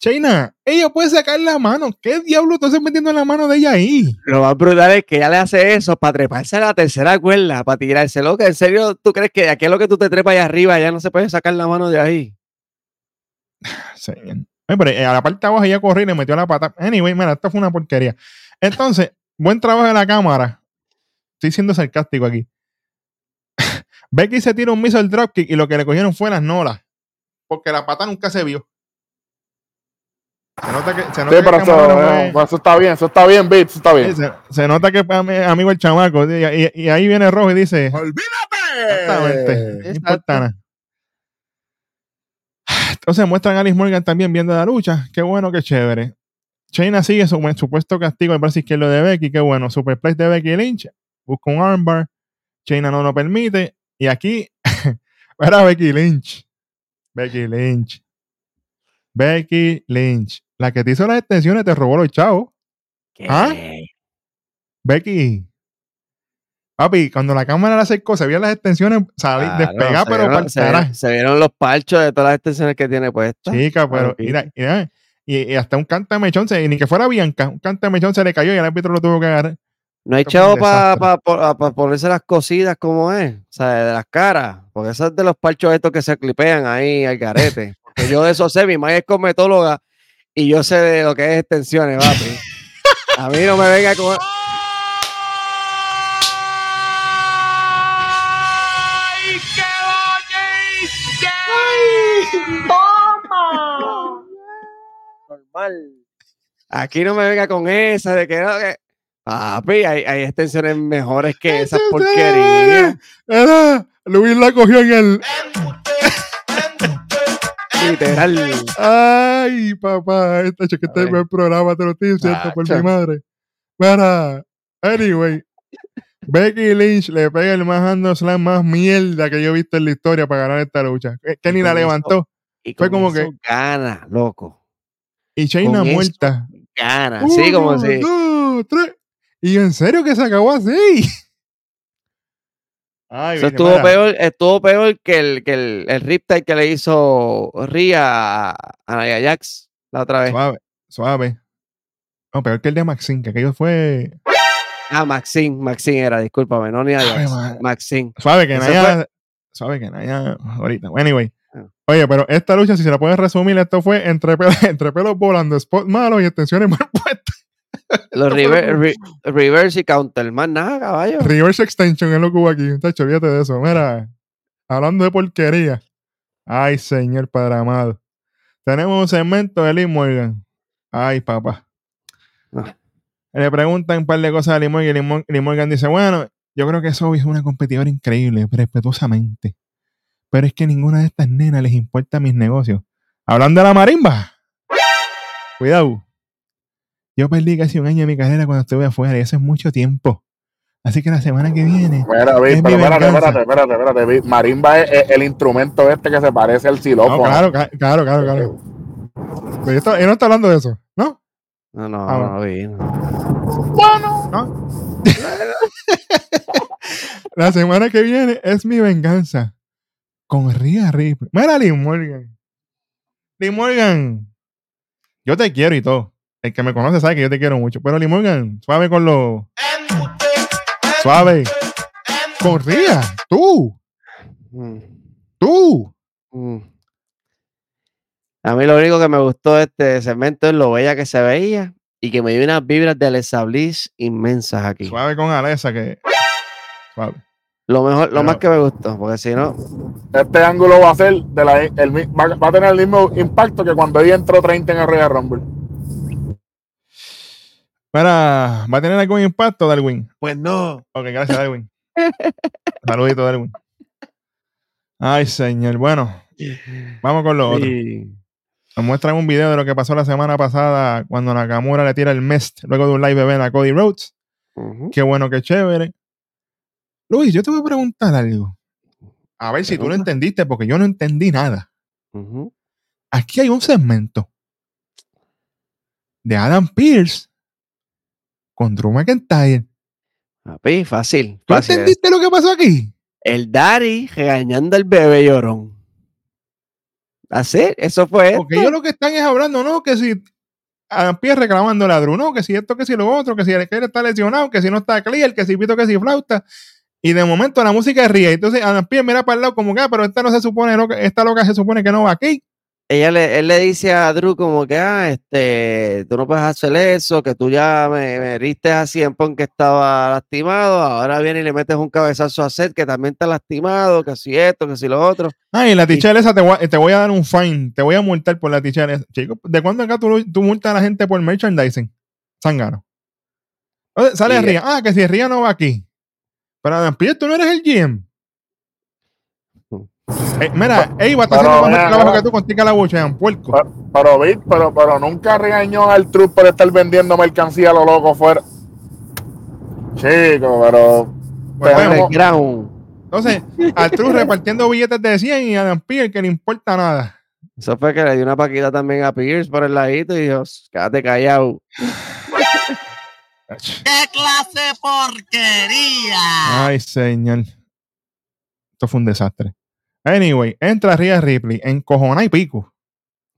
S1: Shayna, ella puede sacar la mano. ¿Qué diablo tú estás metiendo la mano de ella ahí?
S2: Lo más brutal es que ella le hace eso para treparse a la tercera cuerda, para tirárselo. Que en serio, ¿tú crees que aquí es lo que tú te trepas allá arriba? Ya no se puede sacar la mano de ahí. [sighs]
S1: Señor. Pero eh, a la parte de abajo ella corrió y le metió la pata. Anyway, mira, esto fue una porquería. Entonces, buen trabajo de la cámara. Estoy siendo sarcástico aquí. [laughs] Becky se tira un missile dropkick y lo que le cogieron fue las nolas. Porque la pata nunca se vio. Se nota que, se nota
S3: Sí,
S1: que
S3: pero eso, eh,
S1: es-
S3: eso está bien, eso está bien, Beat, eso está
S1: sí,
S3: bien.
S1: se, se nota que es ami- amigo el chamaco. Y, y- y ahí viene rojo y dice: Exactamente. No
S2: Exacto.
S1: Entonces muestran a Alice Morgan también viendo la lucha. Qué bueno, qué chévere. Shayna sigue su supuesto castigo al brazo izquierdo de Becky. Qué bueno. Superplex de Becky Lynch. Busca un armbar. Shayna no lo permite. Y aquí, [laughs] era Becky Lynch. Becky Lynch. Becky Lynch. La que te hizo las extensiones te robó los chavos. ¿Ah? Becky. Papi, cuando la cámara la acercó, se veían las extensiones salir,
S2: Claro,
S1: despegar,
S2: se
S1: pero
S2: vieron- se, vieron,
S1: carajo.
S2: se vieron los parchos de todas las extensiones que tiene puestas.
S1: Chica, pero mira, mira, y, y hasta un canta mechón, se, ni que fuera Bianca, un canta mechón se le cayó y el árbitro lo tuvo que agarrar.
S2: No hay chavo para ponerse las cosidas como es, o sea, de las caras, porque eso es de los parchos estos que se clipean ahí al garete. [laughs] Porque yo de eso sé, mi madre es cosmetóloga y yo sé de lo que es extensiones, papi. [laughs] A mí no me venga con... Normal. Aquí no me venga con esa de que no, que... Papi, hay, hay extensiones mejores que esas porquerías.
S1: Era, Luis la cogió en el.
S2: Literal.
S1: Ay, papá, esta que
S2: A
S1: es el
S2: ver.
S1: buen programa, te lo estoy diciendo por mi madre. Mira, anyway, Becky Lynch le pega el más slam más mierda que yo he visto en la historia para ganar esta lucha. Que, que
S2: Y
S1: ni la levantó.
S2: Y
S1: Fue como que-
S2: Gana, loco.
S1: Y Shayna
S2: con
S1: muerta.
S2: Gana. Así como si.
S1: dos, tres. Y en serio que se acabó así. [laughs] Ay,
S2: Eso estuvo peor, estuvo peor que el, que el, el riptide que le hizo Ria a, a Nia Jax la otra vez.
S1: Suave, suave. No, peor que el de Maxine, que aquello fue
S2: Ah, Maxine, Maxine era, discúlpame, no Jax.
S1: madre.
S2: Maxine.
S1: suave que Naya. Suave que Naya. Ahorita. Anyway.
S2: Ah.
S1: Oye, pero esta lucha, si se la puedes resumir, esto fue entre, pelos, [laughs] entre pelos volando, spot malos y extensiones mal [laughs] puestas.
S2: Los re- reverse y counter, más nada, caballo.
S1: Reverse extension es lo que hubo aquí. Tacho, olvídate de eso. Mira, hablando de porquería. Ay, señor Padre amado. Tenemos un segmento de Lee Morgan. Ay, papá.
S2: Ah.
S1: Le preguntan un par de cosas a Lee Morgan y Lee Mor- Lee Morgan dice, bueno, yo creo que Sobi es una competidora increíble, respetuosamente. Pero es que ninguna de estas nenas les importa mis negocios. Hablando de la marimba. Cuidado. Yo perdí casi un año de mi carrera cuando estuve afuera y eso es mucho tiempo. Así que la semana que viene
S3: Mira, Beat,
S1: Es
S3: pero
S1: mi
S3: espérate, espérate, espérate, espérate. Marimba es, es el instrumento este que se parece al
S1: No,
S3: xilófono.
S1: claro, ca- claro, claro, claro. Pero yo está- él no está hablando de eso, ¿no?
S2: No, no,
S1: Ah,
S2: no, vi, no.
S1: ¿No? [laughs] La semana que viene es mi venganza. Con Ria Ripley. Mira, Lee Morgan. Lee Morgan. Yo te quiero y todo. El que me conoce sabe que yo te quiero mucho. Pero Lee Morgan, suave con lo. Suave. Con Ria. Tú.
S2: Mm,
S1: Tú.
S2: mm. A mí lo único que me gustó de este segmento es lo bella que se veía y que me dio unas vibras de Alexa Bliss inmensas aquí.
S1: Suave con Alessa que. Suave.
S2: Lo mejor, lo
S1: Pero-
S2: más que me gustó, porque si no,
S3: Este ángulo va a ser de la, el, va, va a tener el mismo impacto que cuando ella entró 30 en el Royal Rumble.
S1: Mira, ¿va a tener algún impacto, Darwin?
S2: pues no.
S1: Ok, gracias, Darwin. [laughs] Saludito, Darwin. Ay, señor. Bueno, vamos con lo otro. Nos muestran un video de lo que pasó la semana pasada cuando Nakamura le tira el Mist luego de un live event a Cody Rhodes. Qué bueno, qué chévere. Luis, yo te voy a preguntar algo. A ver si tú lo entendiste, porque yo no entendí nada. Aquí hay un segmento de Adam Pierce con Drew McIntyre.
S2: Papi, fácil.
S1: ¿Tú
S2: fácil.
S1: entendiste lo que pasó aquí?
S2: El Daddy regañando al bebé llorón. Así, eso fue.
S1: Porque
S2: esto.
S1: ellos lo que están es hablando, ¿no? Que si Adam Pierce reclamando a Drew, no, que si esto, que si lo otro, que si el que está lesionado, que si no está clear, que si pito, que si flauta. Y de momento la música ríe. Entonces Adam Pierce mira para el lado como que, ah, pero esta no se supone, loca- esta loca se supone que no va aquí.
S2: Ella le, él le dice a Drew como que, ah, este, tú no puedes hacer eso, que tú ya me, me heriste a Cien que estaba lastimado, ahora viene y le metes un cabezazo a Seth que también está lastimado, que si esto, que si lo otro.
S1: Ah, la tichel esa te voy, a, te voy a dar un fine, te voy a multar por la tichel esa. Chico, ¿de cuándo acá tú, tú multas a la gente por merchandising? Sangano. Sale Ría. Ah, que si Ría no va aquí. Pero Adam Pierce, tú no eres el GM. Eh, mira, Eva está
S3: Pero,
S1: haciendo mejor trabajo que tú con Tica la buchean, puerco.
S3: Pero, pero, Vic, pero, pero nunca regañó al Truth por estar vendiendo mercancía a lo loco fuera. Chico, pero.
S1: Bueno,
S3: tenemos-
S2: Underground.
S1: Entonces, [laughs] Arturo repartiendo billetes de 100 y Adam Pierce que le importa nada.
S2: Eso fue que le dio una paquita también a Pierce por el ladito y dijo, quédate callado.
S4: ¡Qué clase de porquería!
S1: Ay, señor. Esto fue un desastre. Anyway, entra Rhea Ripley en cojona y pico.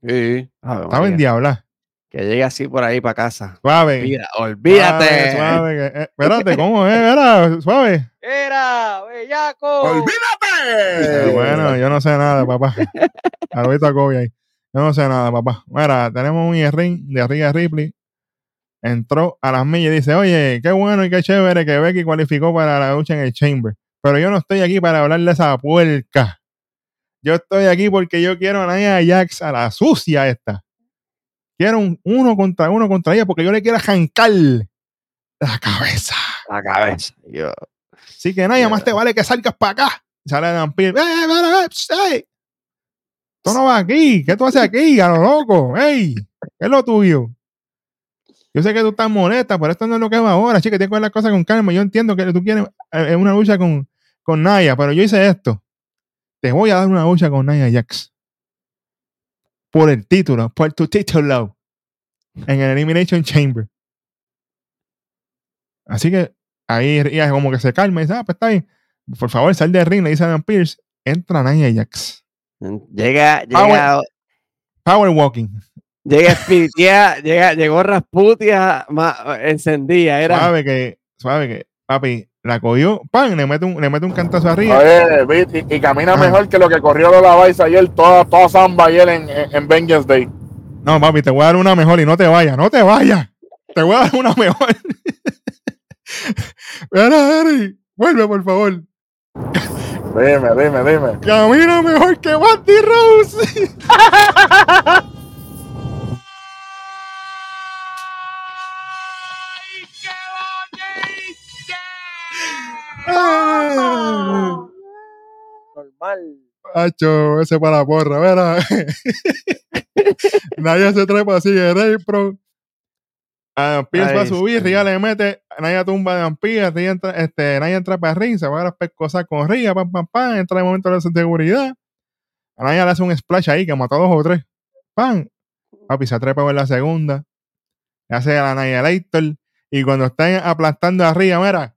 S2: Sí. Ave
S1: Estaba en diabla.
S2: Que llegue así por ahí para casa.
S1: Suave.
S2: Mira, olvídate.
S1: Suave, suave, que- eh, espérate, ¿cómo es? Suave.
S2: Era, bellaco.
S1: Eh,
S3: ¡Olvídate!
S1: bueno, yo no sé nada, papá. [laughs] Ahorita Kobe ahí. Yo no sé nada, papá. Mira, tenemos un ring de Rhea Ripley. Entró a las millas y dice, oye, qué bueno y qué chévere que Becky cualificó para la lucha en el Chamber. Pero yo no estoy aquí para hablarle a esa puerca. Yo estoy aquí porque yo quiero a Nia Jax, a la sucia esta. Quiero un uno contra uno contra ella porque yo le quiero arrancar la cabeza.
S2: La cabeza. Yo,
S1: Así que Naya, más te vale que salgas para acá. Sale Pierce. ¡Eh, eh, eh! Tú no vas aquí. ¿Qué tú haces aquí? A lo loco. ¡Ey! ¿Qué es lo tuyo? Yo sé que tú estás molesta, pero esto no es lo que va ahora, chica. Tienes que ver las cosas con calma. Yo entiendo que tú quieres eh, una lucha con, con Naya, pero yo hice esto. Te voy a dar una lucha con Naya Jax. Por el título, por tu título. En el Elimination Chamber. Así que ahí ella como que se calma y dice, ah, pues está bien. Por favor, sal de ring, le dice a Dan Pierce. Entra Nia Jax.
S2: llega, llega,
S1: Power walking.
S2: llega Spiritia, llega, llegó Rasputia más encendida. Era.
S1: Suave que, suave que, papi, la cogió, pan, le mete un, le mete un cantazo arriba.
S3: Oye, y, y camina
S1: Ah.
S3: mejor que lo que corrió Lola Vice ayer, toda, toda samba ayer en, en, en Vengeance Day.
S1: No, papi, te voy a dar una mejor y no te vayas, no te vayas. Te voy a dar una mejor. [laughs] Mira, Eri, vuelve, por favor.
S3: Dime, dime, dime.
S1: Camina mejor que Bandy Rose. [laughs] Ah.
S2: Normal.
S1: Hacho, ese para la porra, verá. [laughs] Nadie se trepa así de Rey Pro. Adam Pierce va a subir. Ria le mete, Naya tumba a Adam Pierce, Ria entra, este, Naya entra para el ring, se va a las pescosas con Ria, pam, pam, pam, entra el momento de la seguridad. A Naya le hace un splash ahí que mató a dos o tres. Pam. Papi se trepa en la segunda. Le hace a la Annihilator. Y cuando están aplastando a Ria, mira.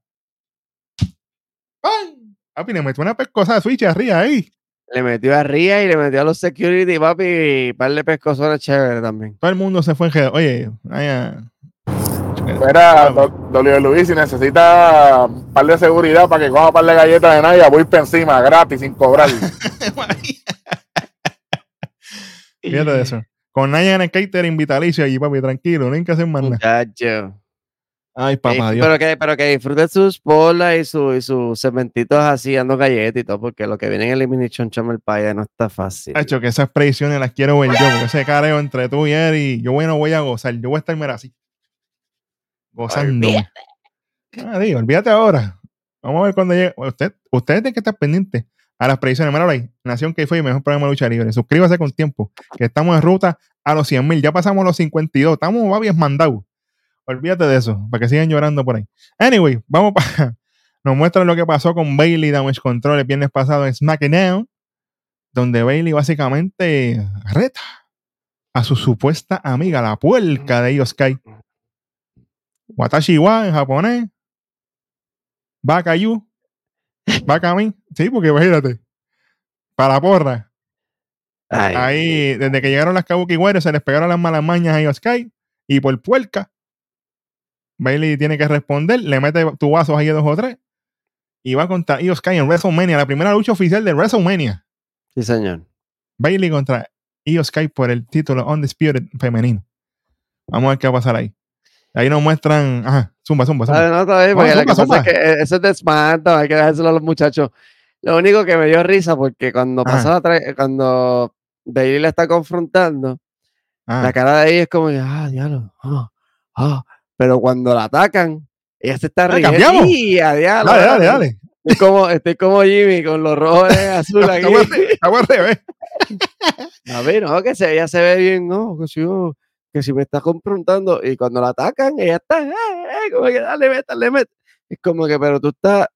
S1: ¡Pam! Papi le metió una pescosa de switch a Ria ahí.
S2: Le metió a Ria y le metió a los security, papi, y par de pescozones chévere también.
S1: Todo el mundo se fue en G. Oye, Naya.
S3: Mira, W. Luis, si necesita un par de seguridad para que coja un par de galletas de Naya, voy para encima, gratis, sin cobrar. [laughs]
S1: Fíjate de eso. Con Naya en el catering vitalicio allí, papi, tranquilo, no hay que hacer más nada.
S2: Muchacho.
S1: Ay, papá Dios.
S2: pero, que, pero que disfruten sus polas y, su, y sus segmentitos así, dando galletas y todo, porque lo que viene en Elimination Chamber para no está fácil.
S1: Hacho, que esas predicciones las quiero ver yo, porque ese careo entre tú y Eri, yo bueno voy a gozar, yo voy a estar mira así. Gozando. Ah, digo, olvídate ahora. Vamos a ver cuando llegue. Usted, usted tiene que estar pendiente a las predicciones. Mira ahí, Nación que fue mejor programa de lucha libre. Suscríbase con tiempo, que estamos en ruta a los 100 mil. Ya pasamos los 52. Estamos bien mandados. Olvídate de eso, para que sigan llorando por ahí. Anyway, vamos para. Nos muestran lo que pasó con Bailey Damage Control el viernes pasado en SmackDown, donde Bailey básicamente reta a su supuesta amiga, la puerca de Sky. Watashi wa en japonés. Bakayu. Bakami. Sí, porque imagínate. Para porra.
S2: Ay,
S1: Ahí, desde que llegaron las Kabuki Warriors, se les pegaron las malas mañas a Sky. Y por puerca, Bailey tiene que responder. Le mete tubazos ahí dos o tres. Y va contra Io Sky en WrestleMania, la primera lucha oficial de WrestleMania.
S2: sí, señor.
S1: Bailey contra Io Sky por el título Undisputed femenino. Vamos a ver qué va a pasar ahí. Ahí nos muestran. Ajá, zumba, zumba, zumba.
S2: No, está bien, porque
S1: Zumba,
S2: la cosa es que eso es de SmackDown, hay que dejárselo a los muchachos. Lo único que me dio risa porque cuando pasó la cuando Bailey la está confrontando, la cara de ella es como ah, diablo, ah, ah. Pero cuando la atacan, ella se está riendo.
S1: cambiamos.
S2: ¡Y, a diablo!
S1: dale, dale, dale.
S2: Estoy como, estoy como Jimmy con los rojos y [laughs] azul aquí.
S1: Estamos al revés.
S2: A ver, no, que se, ella se ve bien, no, que si, yo- que si me está confrontando y cuando la atacan, ella está, eh, eh, como que dale, métale, métale. Es como que, pero tú estás,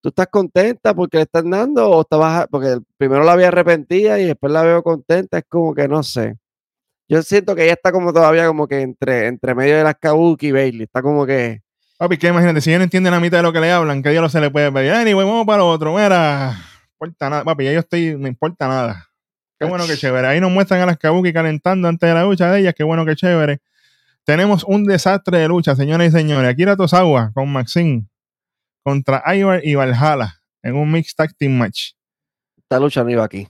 S2: tú estás contenta porque le están dando o estabas, porque primero la había arrepentida y después la veo contenta, es como que no sé. Yo siento que ella está como todavía como que entre, entre medio de las Kabuki y Bailey, está como que,
S1: Papi, que imagínate, si ella no entiende la mitad de lo que le hablan, que diablo se le puede pedir. Anyway, vamos para lo otro. Mira, no importa nada. Papi, ya yo estoy, no importa nada. Qué bueno que chévere. Ahí nos muestran a las Kabuki calentando antes de la lucha de ellas. Qué bueno que chévere. Tenemos un desastre de lucha, señoras y señores. Akira Tosawa con Maxine contra Ivar y Valhalla en un Mixed Tag Team Match.
S2: esta lucha no iba aquí.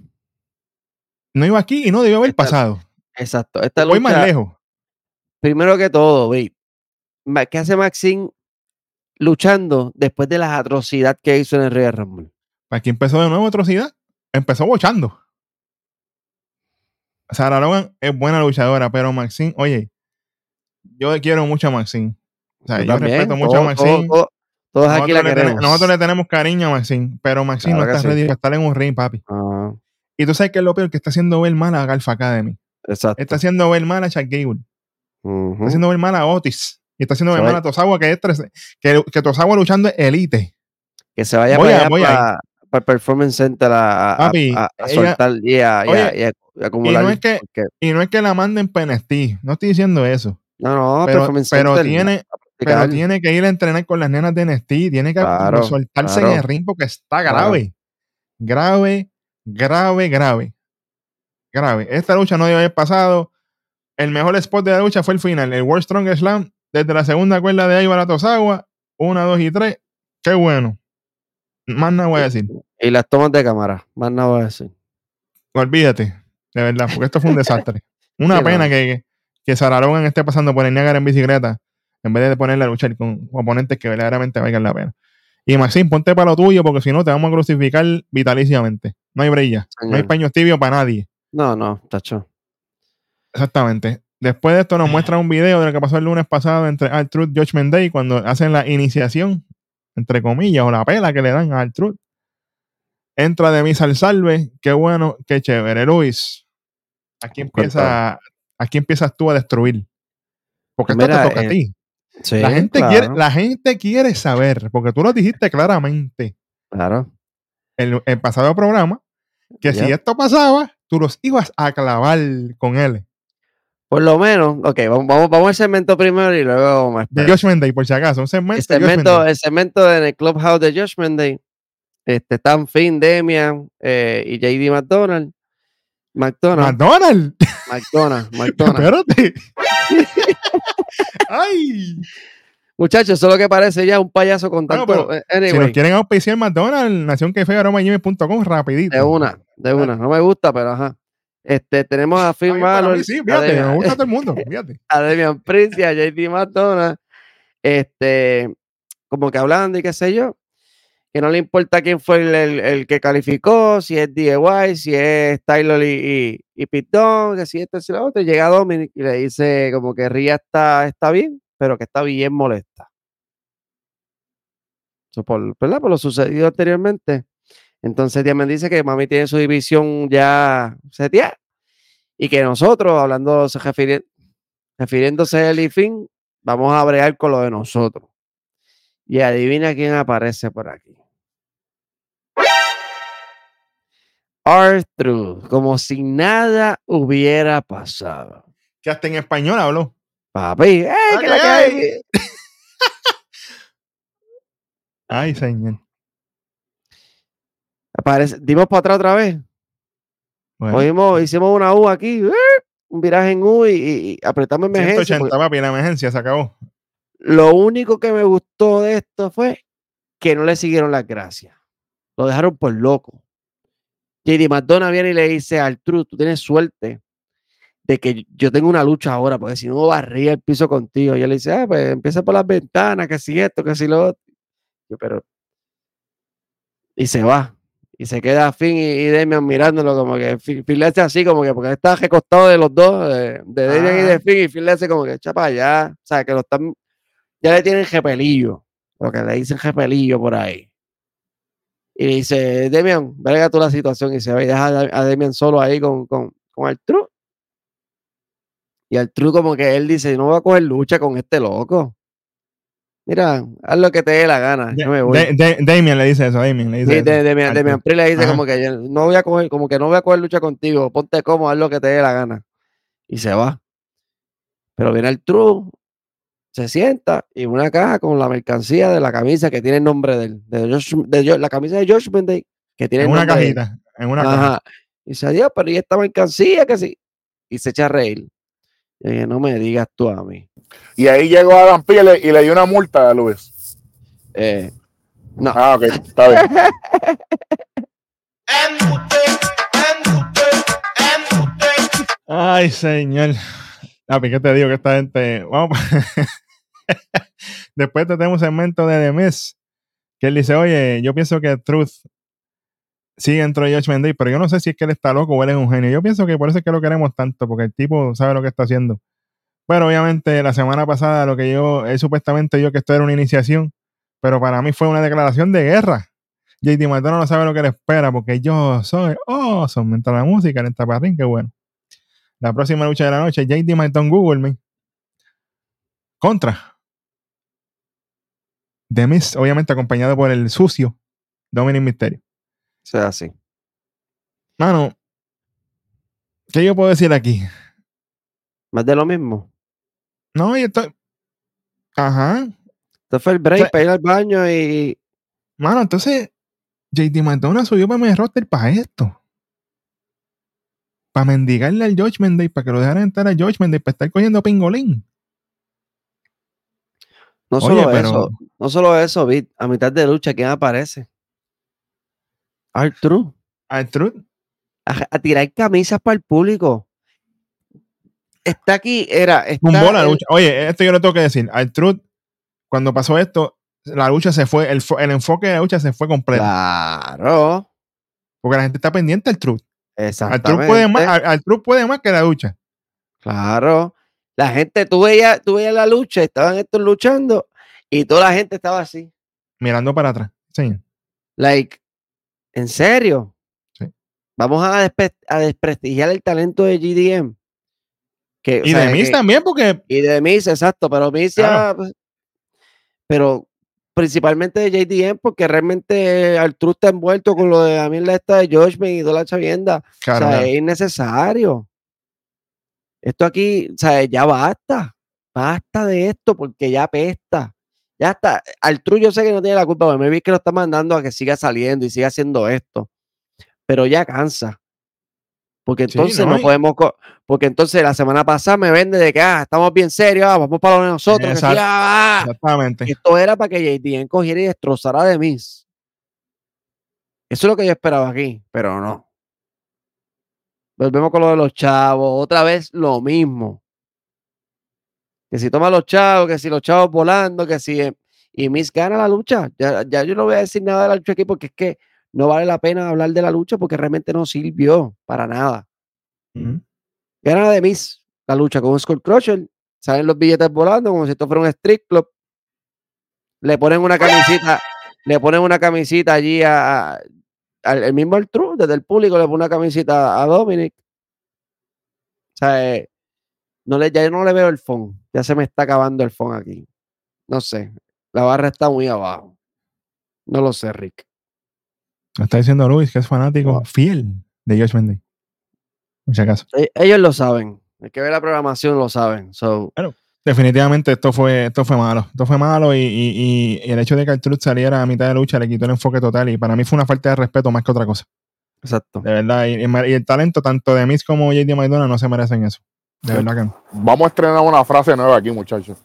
S1: No iba aquí y no debió haber
S2: Esta-
S1: pasado.
S2: Exacto. Esta
S1: Voy
S2: lucha,
S1: más lejos.
S2: primero que todo, Ma- ¿qué hace Maxine luchando después de las atrocidades que hizo en el Royal Rumble?
S1: Aquí empezó de nuevo atrocidad. Empezó bochando. Sarah Logan es buena luchadora, pero Maxine, oye, yo quiero mucho a Maxine. O sea,
S2: Yo
S1: respeto mucho a Maxine.
S2: todo- todo- todos aquí la queremos.
S1: nosotros le tenemos cariño a Maxine, pero Maxine
S2: Claro
S1: no está
S2: sí.
S1: ready para estar en un ring, papi.
S2: Ah,
S1: Y tú sabes que es lo peor que está haciendo ver mal a Galfa Academy.
S2: Exacto.
S1: Está haciendo ver mal a Chuck Gable. Está haciendo ver mal a Otis. Y está haciendo ver mal a Tosawa, que es que, que Tosawa luchando es elite.
S2: Que se vaya
S1: Voy
S2: para,
S1: a-
S2: allá
S1: voy
S2: para, para el Performance Center a, a-
S1: Papi,
S2: a- a
S1: ella-
S2: soltar y a, y a-
S1: Oye,
S2: y a- y acumular.
S1: es que-
S2: porque-
S1: Y no es que la manden PNST. No estoy diciendo eso.
S2: no, no,
S1: pero,
S2: Performance
S1: pero
S2: Center,
S1: tiene, pero tiene que ir a entrenar con las nenas de NXT, tiene que
S2: Claro,
S1: soltarse en el ring porque está
S2: Claro.
S1: grave. Grave, grave, grave. Esta lucha no debe haber pasado. El mejor spot de la lucha fue el final, el World Strong Slam, desde la segunda cuerda de Ibar a Tosawa, una, dos y tres. Qué bueno. Más nada voy a decir.
S2: Y las tomas de cámara, más nada voy a decir.
S1: Olvídate, de verdad, porque esto fue un desastre. [laughs] Una
S2: Sí,
S1: pena que, que Sarah Logan esté pasando por el Niagara en bicicleta en vez de ponerla a luchar con oponentes que verdaderamente valgan la pena. Y Maxine, ponte para lo tuyo porque si no te vamos a crucificar vitaliciamente. No hay brilla, no hay paños tibios para nadie.
S2: No, no, tacho.
S1: Exactamente. Después de esto nos muestra un video de lo que pasó el lunes pasado entre Art Truth y Judgment Day cuando hacen la iniciación, entre comillas, o la pela que le dan a Art Truth. Entra de misa al salve. Qué bueno, qué chévere. Luis, aquí empieza, aquí empiezas tú a destruir. Porque esto
S2: Mira,
S1: te toca a
S2: eh,
S1: ti.
S2: Sí,
S1: La gente,
S2: claro,
S1: quiere, la gente quiere saber, porque tú lo dijiste claramente
S2: claro.
S1: en el pasado programa, que si esto pasaba, tú los ibas a clavar con él.
S2: Por lo menos, ok, vamos, vamos, vamos al segmento primero y luego vamos a
S1: De. Judgment Day, por si acaso. Un segmento,
S2: el segmento, el segmento en el Clubhouse de Judgment Day. Este, están Finn, Demian eh, y JD McDonald. McDonald,
S1: McDonald.
S2: McDonald, [laughs] McDonald.
S1: Espérate. [laughs] Ay.
S2: Muchachos, eso es lo que parece ya un payaso con
S1: Bueno,
S2: tanto.
S1: pero
S2: eh,
S1: Si nos quieren auspiciar McDonald's, que rapidito.
S2: de una, de una. No me gusta, pero ajá. Este, tenemos a Balor,
S1: mí sí, fíjate, gusta todo el mundo, [laughs] fíjate.
S2: a Demian Priest y a JD McDonald, este, como que hablando y qué sé yo, que no le importa quién fue el, el- el que calificó, si es DIY, si es Tyler y, y, y Dunne, que si esto, si lo otro, llega Dominic y le dice como que Ria está, está bien, pero que está bien molesta. Por, lo sucedido anteriormente, Entonces Diamond dice que Mami tiene su división ya seteada y que nosotros, hablando, se refiri- refiriéndose a él vamos a bregar con lo de nosotros. Y adivina quién aparece por aquí. Arthur, como si nada hubiera pasado.
S1: Que hasta en español habló.
S2: Papi, ¡eh, que la que hay!
S1: Ay, señor.
S2: Aparece, dimos para atrás otra vez.
S1: Bueno,
S2: hicimos una U aquí, ¡eh! un viraje en U y, y- y apretamos emergencia.
S1: 180, papi, la emergencia se acabó.
S2: Lo único que me gustó de esto fue que no le siguieron las gracias. Lo dejaron por loco. JD McDonough viene y le dice al True, tú tienes suerte de que yo tengo una lucha ahora, porque si no barría el piso contigo. Y él le dice, ah, pues empieza por las ventanas, que si esto, que si lo otro. Yo, pero... Y se va. Y se queda Finn y, y Damian mirándolo como que Finn, Finn le hace así, como que porque está recostado de los dos, de, de Damian y de
S1: Ajá.
S2: Finn, y Finn le hace como que echa para allá. O sea, que lo están ya le tienen repelillo, lo que le dicen repelillo por ahí. Y le dice, Demian, verga tú la situación y se va y deja a Demian solo ahí con, con, con Artru. Y Artru como que él dice, no voy a coger lucha con este loco. Mira, haz lo que te dé la gana, yo me voy.
S1: Da- Da- Damien le dice eso, Damien le dice
S2: Sí, de. Demian Priest le dice
S1: Ajá.
S2: como que no voy a coger, como que no voy a coger lucha contigo, ponte cómodo, haz lo que te dé la gana. Y se va. Pero viene el True, se sienta y una caja con la mercancía de la camisa que tiene el nombre de él. De Josh- de la camisa de Josh Day que tiene
S1: En
S2: el
S1: una cajita, en una caja.
S2: Y dice, adiós, pero ¿y esta mercancía que sí? Y se echa a reír. Dije, no me digas tú a mí.
S3: Y ahí llegó Adam Pearce y le- dio una multa a Luis.
S2: Eh, no.
S3: Ah, ok, está bien. [laughs]
S1: Ay, señor. Papi, ¿qué te digo? Que esta gente. Vamos. [laughs] Después tenemos un segmento de The Miz, que él dice: Oye, yo pienso que Truth dentro de Judgment Day, pero yo no sé si es que él está loco o él es un genio. Yo pienso que por eso es que lo queremos tanto, porque el tipo sabe lo que está haciendo. Pero obviamente, la semana pasada, lo que yo, él supuestamente yo que esto era una iniciación, pero para mí fue una declaración de guerra. JD McDonough no sabe lo que le espera, porque yo soy awesome. Mientras la música en esta parrín, qué bueno. La próxima lucha de la noche, JD McDonough Google me. Contra. The Miz, obviamente acompañado por el sucio Dominic Mysterio.
S2: Sea, así.
S1: Mano, ¿qué yo puedo decir aquí?
S2: Más de lo mismo.
S1: No, y esto. Ajá.
S2: Esto fue el break
S1: O sea,
S2: para ir al baño y.
S1: Mano, entonces, JD McDonough subió para mi roster para esto. Para mendigarle al Judgment Day, para que lo dejaran entrar al Judgment Day, para estar cogiendo pingolín.
S2: No
S1: Oye,
S2: solo
S1: pero-
S2: eso, no solo eso, Vic, a mitad de lucha, ¿quién aparece? Artru.
S1: Al Truth,
S2: A, a tirar camisas para el público. Está aquí, era. Está
S1: tumbó la
S2: el-
S1: lucha. Oye, esto yo le tengo que decir. Al Truth, cuando pasó esto, la lucha se fue, el, el enfoque de la lucha se fue completo.
S2: Claro.
S1: Porque la gente está pendiente al Truth. Al
S2: Exactamente.
S1: Truth puede más, al, al Truth puede más que la lucha.
S2: Claro. La gente, tú veías, tú veías la lucha, estaban estos luchando y toda la gente estaba así.
S1: Mirando para atrás. Sí.
S2: Like, ¿en serio?
S1: Sí.
S2: Vamos a, a desprestigiar el talento de GDM. Que,
S1: Y de Miz
S2: que-
S1: también, porque
S2: Y de Miz, exacto, pero Miz ya.
S1: Claro.
S2: pues, Pero principalmente de JDM, porque realmente Arturo está envuelto con lo de la mierda esta de Joshman y toda la chavienda.
S1: claro,
S2: o sea,
S1: claro.
S2: es innecesario. Esto aquí, o sea, ya basta. Basta de esto porque ya apesta. Ya está. Arturo yo sé que no tiene la culpa, porque me vi que lo está mandando a que siga saliendo y siga haciendo esto. Pero ya cansa. Porque
S1: Sí,
S2: entonces
S1: no,
S2: no,
S1: y-
S2: podemos. Porque entonces la semana pasada me vende de que ah, estamos bien serios, ah, vamos para lo de nosotros. que sí, ah, ah".
S1: Exactamente.
S2: Esto era para que JDN cogiera y destrozara de Miss. Eso es lo que yo esperaba aquí, pero no. Volvemos con lo de los chavos. Otra vez lo mismo. Que si toma los chavos, que si los chavos volando, que si. eh, Y Miss gana la lucha. Ya, ya yo no voy a decir nada de la lucha aquí porque es que no vale la pena hablar de la lucha porque realmente no sirvió para nada. Gana de Miss la lucha con Skull Crusher. Salen los billetes volando como si esto fuera un street club. Le ponen una camisita, le ponen una camisita allí a, a al- el mismo Artru, desde el público, le pone una camisita a Dominic. O sea, eh, no le, ya yo no le veo el phone. Ya se me está acabando el phone aquí. No sé. La barra está muy abajo. No lo sé, Rick.
S1: Lo está diciendo Luis, que es fanático
S2: Wow.
S1: fiel de Josh Mendy. Muchas caso.
S2: E- Ellos lo saben. El que ve la programación lo saben. So,
S1: Definitivamente esto fue, esto fue malo. Esto fue malo y, y- el hecho de que Artruth saliera a mitad de lucha le quitó el enfoque total y para mí fue una falta de respeto más que otra cosa.
S2: exacto.
S1: De verdad. Y, y el talento tanto de Miz como JD McDonough no se merecen eso. De verdad que no.
S3: Vamos a estrenar una frase nueva aquí, muchachos.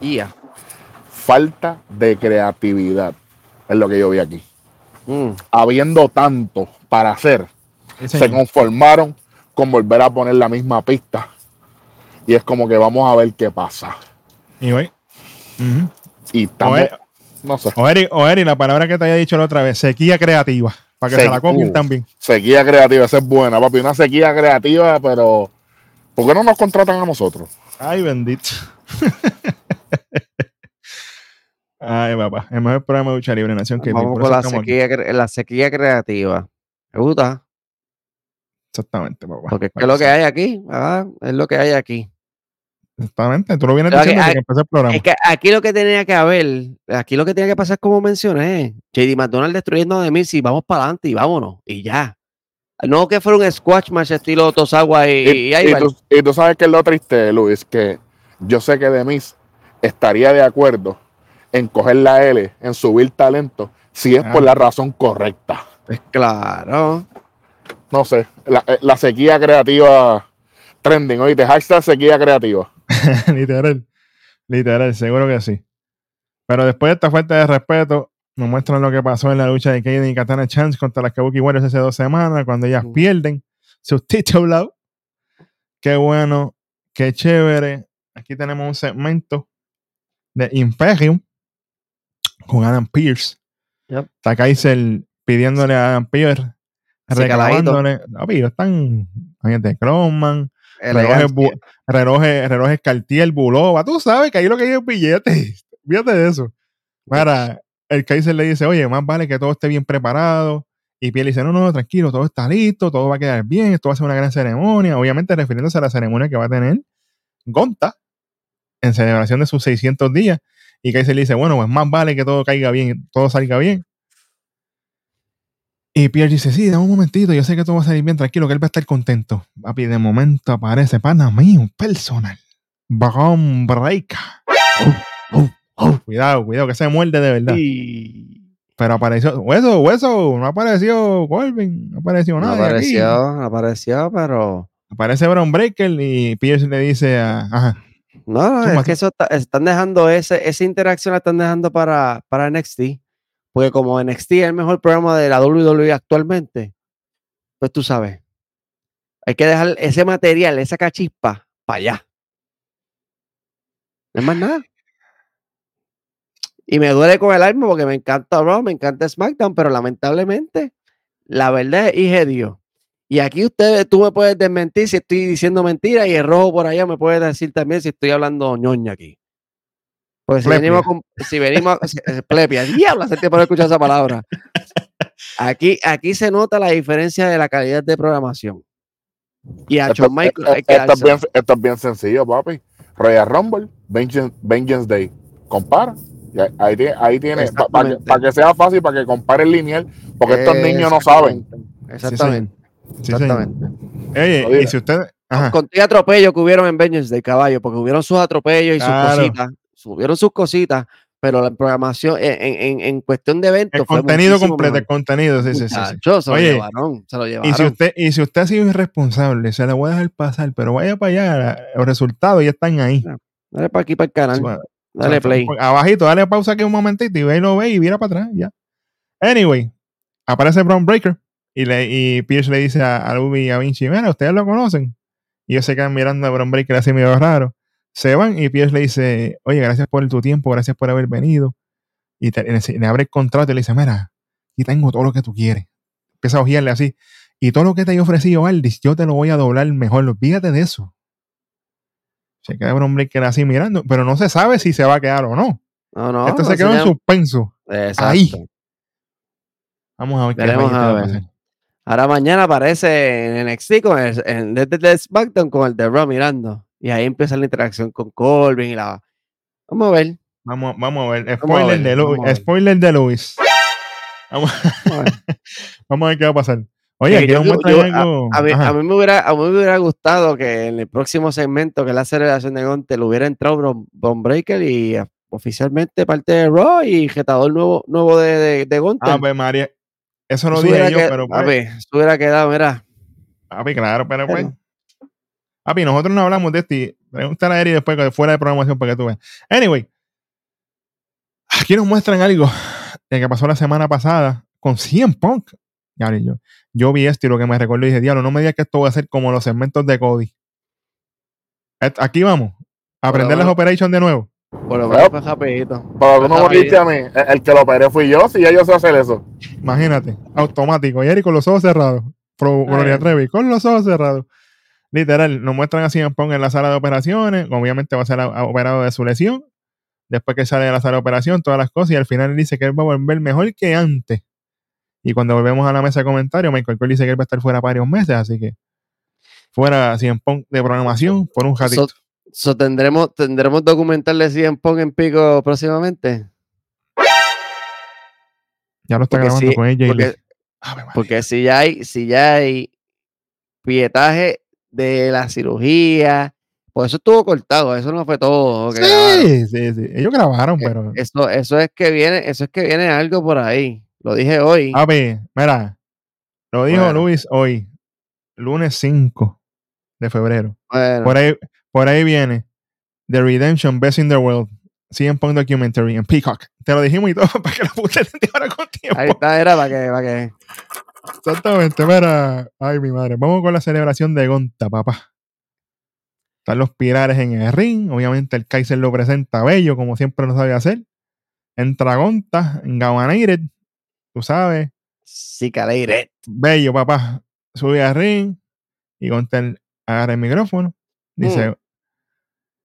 S2: Y ya.
S3: Falta de creatividad. Es lo que yo vi aquí.
S2: Mm,
S3: Habiendo tanto para hacer, se conformaron con volver a poner la misma pista. Y es como que vamos a ver qué pasa.
S1: Y hoy. Ujú.
S3: Y estamos,
S1: Oye.
S3: no sé,
S1: O Eri, o Eri, la palabra que te había dicho la otra vez, sequía creativa. Para que se la copien
S3: uh.
S1: también.
S3: sequía creativa, esa es buena, papi. Una sequía creativa, pero ¿por qué no nos contratan a nosotros?
S1: Ay, bendito. Ay, papá. El mejor programa de lucha libre Nación que
S2: Vamos con la sequía, la sequía creativa. Me gusta.
S1: Exactamente, papá.
S2: Porque es que lo que hay aquí, ¿verdad? Es lo que hay aquí.
S1: Exactamente. Tú lo vienes
S2: Pero
S1: diciendo
S2: aquí-
S1: desde que empezó el programa.
S2: Es que aquí lo que tenía que haber, aquí lo que tenía que pasar, como mencioné, JD McDonald destruyendo de mí, y vamos para adelante y vámonos, y ya. No que fuera un squash match estilo Tosagua y,
S3: Y,
S2: y ahí
S3: y
S2: va.
S3: tú, y tú sabes que es lo triste, Luis, que yo sé que Demis estaría de acuerdo en coger la L, en subir talento, si es por
S1: Ah.
S3: la razón correcta.
S2: Pues claro.
S3: No sé, la, eh, la sequía creativa trending, oíste, hashtag sequía creativa. [laughs]
S1: literal. Literal, seguro que sí. Pero después de esta falta de respeto, nos muestran lo que pasó en la lucha de Kaden y Katana Chance contra las Kabuki Warriors hace dos semanas, cuando ellas pierden sus títulos. Qué bueno, qué chévere. Aquí tenemos un segmento de Imperium con Adam Pierce.
S2: Yep.
S1: Está Kaiser pidiéndole a Adam Pierce,
S2: Sí,
S1: reclamándole. No, pero están gente Crossman, relojes, relojes, relojes Cartier, Bulova. Tú sabes que ahí lo que hay es billete. [laughs] Fíjate de eso. Para el Kaiser le dice, oye, más vale que todo esté bien preparado. Y Pierre dice, no, no, tranquilo, todo está listo, todo va a quedar bien, esto va a ser una gran ceremonia. Obviamente refiriéndose a la ceremonia que va a tener Gonta en celebración de sus 600 días. Y Kaiser le dice, bueno, pues más vale que todo caiga bien, todo salga bien. Y Pierre dice, sí, dame un momentito, yo sé que todo va a salir bien, tranquilo, que él va a estar contento. Papi, de momento aparece pana mío, personal. Bron Breaker. Cuidado, cuidado, que se muerde de verdad.
S2: Y-
S1: Pero apareció, hueso, hueso, no apareció Colvin, no apareció
S2: No
S1: nada.
S2: apareció, no apareció, pero.
S1: Aparece Bron Breaker y Pierce le dice a, ajá,
S2: No, no, es que eso está- están dejando ese, esa interacción la están dejando para, para NXT. Porque como NXT es el mejor programa de la WWE actualmente, pues tú sabes. Hay que dejar ese material, esa cachispa, para allá. No es más nada. Y me duele con el alma porque me encanta Raw, me encanta SmackDown, pero lamentablemente la verdad es hija Dios. Y aquí usted, tú me puedes desmentir si estoy diciendo mentira y el rojo por allá me puede decir también si estoy hablando ñoña aquí. Pues si venimos, con, si venimos, si- eh, plepia, diablo, hace tiempo no escuchar esa palabra. Aquí, aquí se nota la diferencia de la calidad de programación. Y a
S3: Esto,
S2: Shawn Michaels hay
S3: esto-
S2: que
S3: esto es bien, esto es bien sencillo, papi. Royal Rumble, Vengeance, Vengeance Day. Compara. Ahí, ahí tiene, ahí tiene para que,
S2: Exactamente.
S3: pa' que sea fácil, para que compare el lineal, porque estos niños no saben.
S2: Exactamente.
S1: Sí.
S2: Exactamente.
S1: Oye,
S3: Oye.
S1: y si usted, ajá,
S2: Con todo atropello que hubieron en Vengeance de caballo, porque hubieron sus atropellos y
S1: Claro.
S2: sus cositas, hubieron sus cositas, pero la programación en, en- en- en cuestión de eventos
S1: el
S2: fue
S1: contenido completo, el contenido, sí, sí, sí.
S2: Muchacho, se lo
S1: Oye,
S2: llevaron, se lo
S1: Y si,
S2: llevaron.
S1: usted, y si usted ha sido irresponsable, se le voy a dejar pasar, pero vaya para allá, los resultados ya están ahí.
S2: Dale para aquí para el canal, dale play.
S1: Abajito, dale pausa aquí un momentito y ve y lo ve y mira para atrás, ya. Anyway, aparece Brown Breaker y, le, y Pierce le dice a, a Luby y a Vinci, mira, ustedes lo conocen. Y ellos se quedan mirando a Brown Breaker así medio raro. Se van y Pierce le dice, oye, gracias por tu tiempo, gracias por haber venido. Y te- le, le abre el contrato y le dice, mira, aquí tengo todo lo que tú quieres. Empieza a ojearle así. Y todo lo que te he ofrecido, Aldis, yo te lo voy a doblar mejor. Olvídate de eso. Se queda Brown Breaker así mirando, pero no se sabe si se va a quedar o no.
S2: No, no,
S1: Esto
S2: no
S1: se quedó en suspenso.
S2: Exacto.
S1: ahí. Vamos a ver
S2: Veremos
S1: qué
S2: a
S1: va a
S2: ver.
S1: pasar.
S2: Ahora mañana aparece en NXT con el, en, desde SmackDown con el de Raw mirando. Y ahí empieza la interacción con Corbin y la. Vamos a ver.
S1: Vamos, vamos a ver.
S2: A
S1: Spoiler,
S2: ver,
S1: de, Lu-
S2: vamos a ver.
S1: spoiler de Luis. Vamos,
S2: ver. [laughs]
S1: vamos a ver qué va a pasar. Oye,
S2: yo-
S1: nos
S2: yo-
S1: algo.
S2: A mí,
S1: Ajá.
S2: a mí me hubiera, a mí me hubiera gustado que en el próximo segmento, que es la celebración de Gonte, le hubiera entrado Bron, Bron Breaker y eh, oficialmente parte de Raw y retador nuevo, nuevo de, de, de Gunther.
S1: Ah, pues María. Eso lo
S2: Eso
S1: dije yo, pero pues,
S2: papi, eso hubiera quedado, mira.
S1: papi, claro, pero pues.
S2: Bueno.
S1: Papi, nosotros no hablamos de este. Pregúntale a Eri después que fuera de programación para que tú veas. Anyway, aquí nos muestran algo de que pasó la semana pasada con CM Punk. Yo, yo vi esto y lo que me recuerdo y dije, diablo, no me digas que esto va a ser como los segmentos de Cody. Aquí vamos. A aprender
S2: bueno.
S1: las operations de nuevo.
S2: Por lo menos fue rapidito.
S3: Pero tú no me a mí. El, el que lo operé fui yo, si ya yo sé hacer eso.
S1: Imagínate, automático. Y Eri con los ojos cerrados. Pro, Gloria. Trevi, con los ojos cerrados. Literal, nos muestran a CM Punk en la sala de operaciones. Obviamente va a ser a- a- operado de su lesión. Después que sale de la sala de operación, todas las cosas. Y al final él dice que él va a volver mejor que antes. Y cuando volvemos a la mesa de comentarios, Michael Cole dice que él va a estar fuera varios meses. Así que fuera CM Punk de programación por un ratito.
S2: So- so, ¿tendremos, ¿Tendremos documental de CM Punk en pico próximamente?
S1: ya lo está
S2: porque
S1: grabando con ella.
S2: porque- Porque si ya hay, si ya hay pietaje de la cirugía, por eso estuvo cortado, eso no fue todo. que.
S1: Sí, sí, sí. Ellos grabaron,
S2: Eh,
S1: pero.
S2: Eso, eso es que viene, eso es que viene algo por ahí. Lo dije hoy.
S1: Papi, mira, lo dijo
S2: Bueno.
S1: Luis hoy, lunes 5 de febrero.
S2: Bueno,
S1: Por ahí, por ahí viene The Redemption Best in the World, CM Punk Documentary en Peacock. Te lo dijimos y todo [laughs] para que lo puse ahora con tiempo.
S2: ahí está, era para que, para que.
S1: Exactamente, mira. Ay, mi madre. Vamos con la celebración de Gonta, papá. Están los pilares en el ring. Obviamente el Kaiser lo presenta bello, como siempre lo sabe hacer. Entra Gonta, Gabanated, tú sabes.
S2: Sí, caleire.
S1: Bello, papá. Sube al ring y Gonta agarra el micrófono. Dice,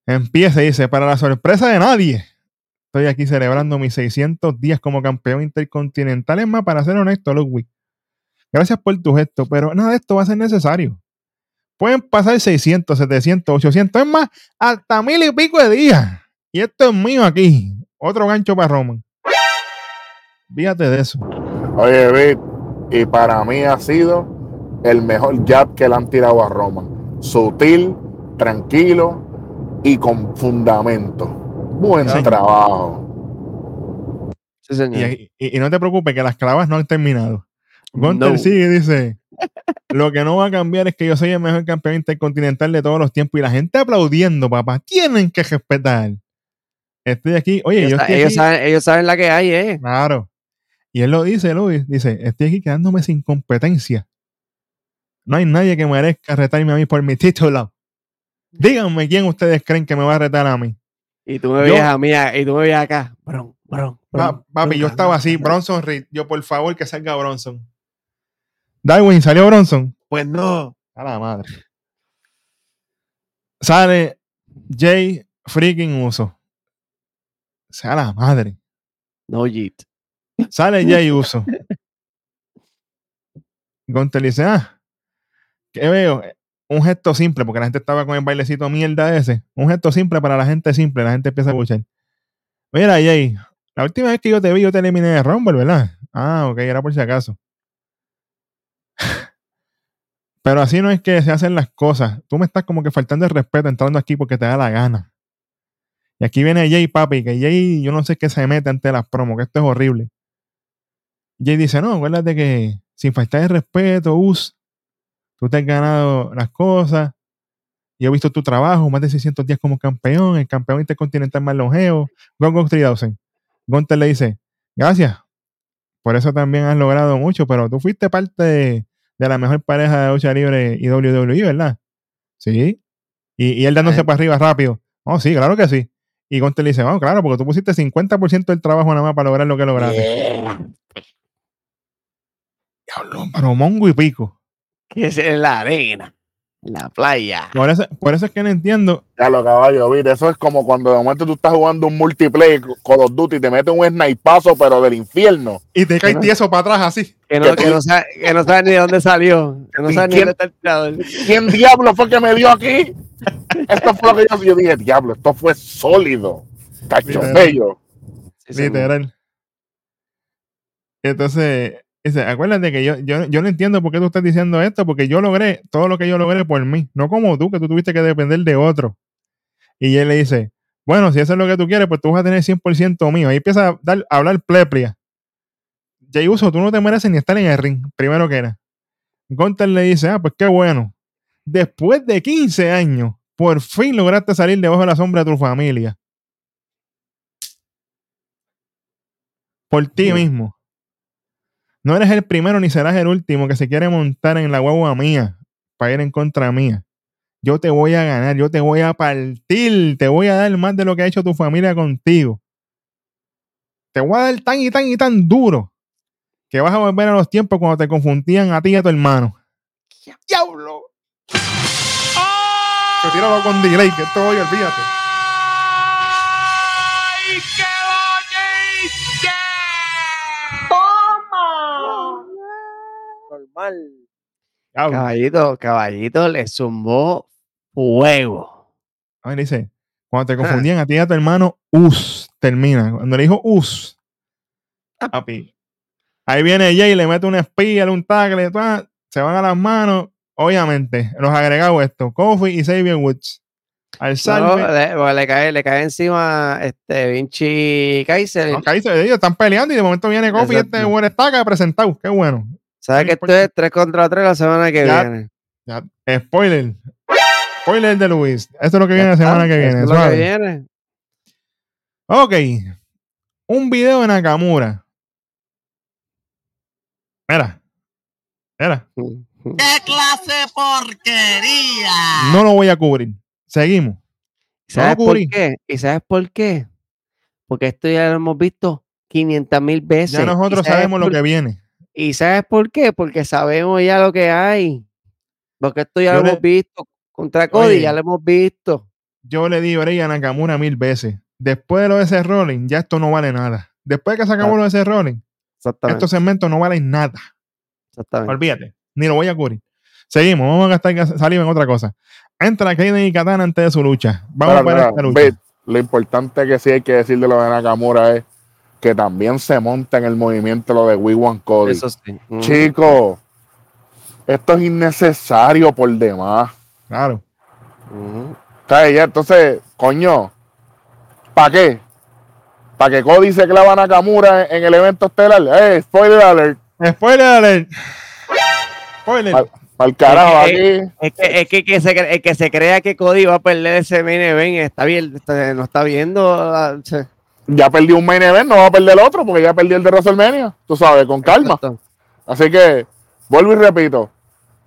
S1: empieza y dice, para la sorpresa de nadie, estoy aquí celebrando mis 600 días como campeón intercontinental. Es más, para ser honesto, Ludwig, gracias por tu gesto, pero nada de esto va a ser necesario. Pueden pasar 600, 700, 800, es más, hasta mil y pico de días. Y esto es mío aquí. Otro gancho para Roman. Fíjate de eso.
S3: Oye, Vic, y para mí ha sido el mejor jab que le han tirado a Roma. Sutil, tranquilo y con fundamento. Buen
S1: Sí.
S3: trabajo.
S2: Sí, señor.
S1: Y, y- y no te preocupes que las clavas no han terminado. Gunter
S2: No.
S1: sigue y dice: Lo que no va a cambiar es que yo soy el mejor campeón intercontinental de todos los tiempos. Y la gente aplaudiendo, papá. Tienen que respetar. Estoy aquí. Oye,
S2: ellos,
S1: yo
S2: sa-
S1: estoy
S2: ellos
S1: aquí.
S2: saben, ellos saben la que hay, ¿eh?
S1: Claro. Y él lo dice, Luis. Dice: Estoy aquí quedándome sin competencia. No hay nadie que merezca retarme a mí por mi título. Díganme quién ustedes creen que me va a retar a mí.
S2: Y tú me veías a mí a- y tú me veías acá. Bron, bron, bron,
S1: papi, yo estaba así,
S2: bron.
S1: Bronson Reed. Yo, por favor, que salga Bronson. Darwin, ¿salió Bronson?
S2: Pues no.
S1: A la madre. Sale Jay freaking Uso. Sea la madre.
S2: No, Jeet.
S1: Sale Jay Uso. Gunter le dice, ah, ¿qué veo? Un gesto simple, porque la gente estaba con el bailecito mierda ese. Un gesto simple para la gente simple. La gente empieza a escuchar. Mira, Jay, la última vez que yo te vi, yo te eliminé de Rumble, ¿verdad? Ah, ok, era por si acaso. [laughs] Pero así no es que se hacen las cosas. Tú me estás como que faltando el respeto entrando aquí porque te da la gana. Y aquí viene Jay, papi, que Jay, yo no sé qué se mete ante las promos, que esto es horrible. Jay dice, no, acuérdate que sin faltar el respeto, Us, tú te has ganado las cosas. Yo he visto tu trabajo, más de 600 días como campeón, el campeón intercontinental más longevo, Gon Gon 3000. Gunter le dice, gracias, por eso también has logrado mucho, pero tú fuiste parte de, de la mejor pareja de lucha libre y WWE, ¿verdad? Sí. Y, y él dándose
S2: Ay.
S1: para arriba rápido. Oh, sí, claro que sí. Y Gunter le dice, vamos, claro, porque tú pusiste 50% del trabajo nada más para lograr lo que lograste.
S2: Yeah.
S1: Diablo, pero mongo y pico.
S2: Que es en la arena. La playa.
S1: Por eso, por eso es que no entiendo.
S3: Ya lo caballo, ¿viste? Eso es como cuando de momento tú estás jugando un multiplayer Call of Duty y te metes un snipazo, pero del infierno.
S1: Y te caes tieso para atrás así.
S2: Que no, que no, sabe, que no sabe ni de dónde salió. Que no sabe ni dónde está el tirador.
S3: ¿Quién diablo fue que me dio aquí? Esto fue lo que yo, yo dije, diablo, esto fue sólido. Cacho bello.
S1: Literal. Entonces, dice, acuérdate que yo, yo, yo no entiendo por qué tú estás diciendo esto, porque yo logré todo lo que yo logré por mí, no como tú, que tú tuviste que depender de otro. Y él le dice, bueno, si eso es lo que tú quieres, pues tú vas a tener 100% mío. Ahí empieza a, dar, a hablar plepria. Jay Uso, tú no te mereces ni estar en el ring, primero que era. Gunter le dice, ah, pues qué bueno. Después de 15 años, por fin lograste salir debajo de la sombra de tu familia. Por ti mismo. No eres el primero ni serás el último que se quiere montar en la guagua mía para ir en contra mía. Yo te voy a ganar, yo te voy a partir, te voy a dar más de lo que ha hecho tu familia contigo. Te voy a dar tan y tan y tan duro que vas a volver a los tiempos cuando te confundían a ti y a tu hermano. ¡Diablo! ¡Oh! tíralo con delay, que esto hoy, olvídate. ¡Ay, qué
S2: Normal. Caballito, caballito le zumbó fuego.
S1: A ver, dice, cuando te [laughs] confundían a ti y a tu hermano, us, termina. Cuando le dijo us, ah. papi. Ahí viene Jay, le mete un espía, un tackle, se van a las manos. Obviamente, los agregados esto, Kofi y Xavier Woods. Al salve.
S2: le, cae, le cae encima este Vinci Kaiser.
S1: No, Kaiser, ellos están peleando y de momento viene Kofi y este buen estaca presentado. Qué bueno.
S2: ¿Sabes que esto es 3 contra 3 la semana que viene?
S1: Ya, spoiler. Spoiler de Luis. Esto es lo que viene la semana que viene.
S2: Esto es lo que viene.
S1: Ok. Un video de Nakamura. Mira. Mira.
S4: ¿Qué clase de porquería?
S1: No lo voy a cubrir. Seguimos.
S2: ¿Sabes por qué? ¿Y sabes por qué? Porque esto ya lo hemos visto 500 mil veces.
S1: Ya nosotros sabemos lo que viene.
S2: ¿Y sabes por qué? Porque sabemos ya lo que hay. Porque esto ya lo hemos visto. Contra Cody ya lo hemos visto.
S1: Yo le di a Nakamura mil veces. Después de lo de ese rolling, ya esto no vale nada. Después de que acabó lo de ese rolling, estos segmentos no valen nada.
S2: Exactamente.
S1: Olvídate. Ni lo voy a cubrir. Seguimos. Vamos a gastar saliva en otra cosa. Entra Kaiden y Katana antes de su lucha. Vamos a ver esta lucha.
S3: lo importante que sí hay que decir de lo de Nakamura es que también se monta en el movimiento lo de We Want Cody. Eso sí. Chicos, esto es innecesario por demás.
S1: Claro.
S3: entonces, coño, ¿para qué? ¿Para que Cody se clava a Nakamura en, el evento estelar? ¡Eh, spoiler alert!
S1: ¡Spoiler alert! ¡Spoiler!
S3: Para el carajo
S2: es que, aquí. Es que, es que, que se, que se crea que Cody va a perder ese main event está bien, no está viendo. Ah,
S3: ya perdió un main event, no va a perder el otro porque ya perdió el de WrestleMania, tú sabes, con calma. Así que, vuelvo y repito,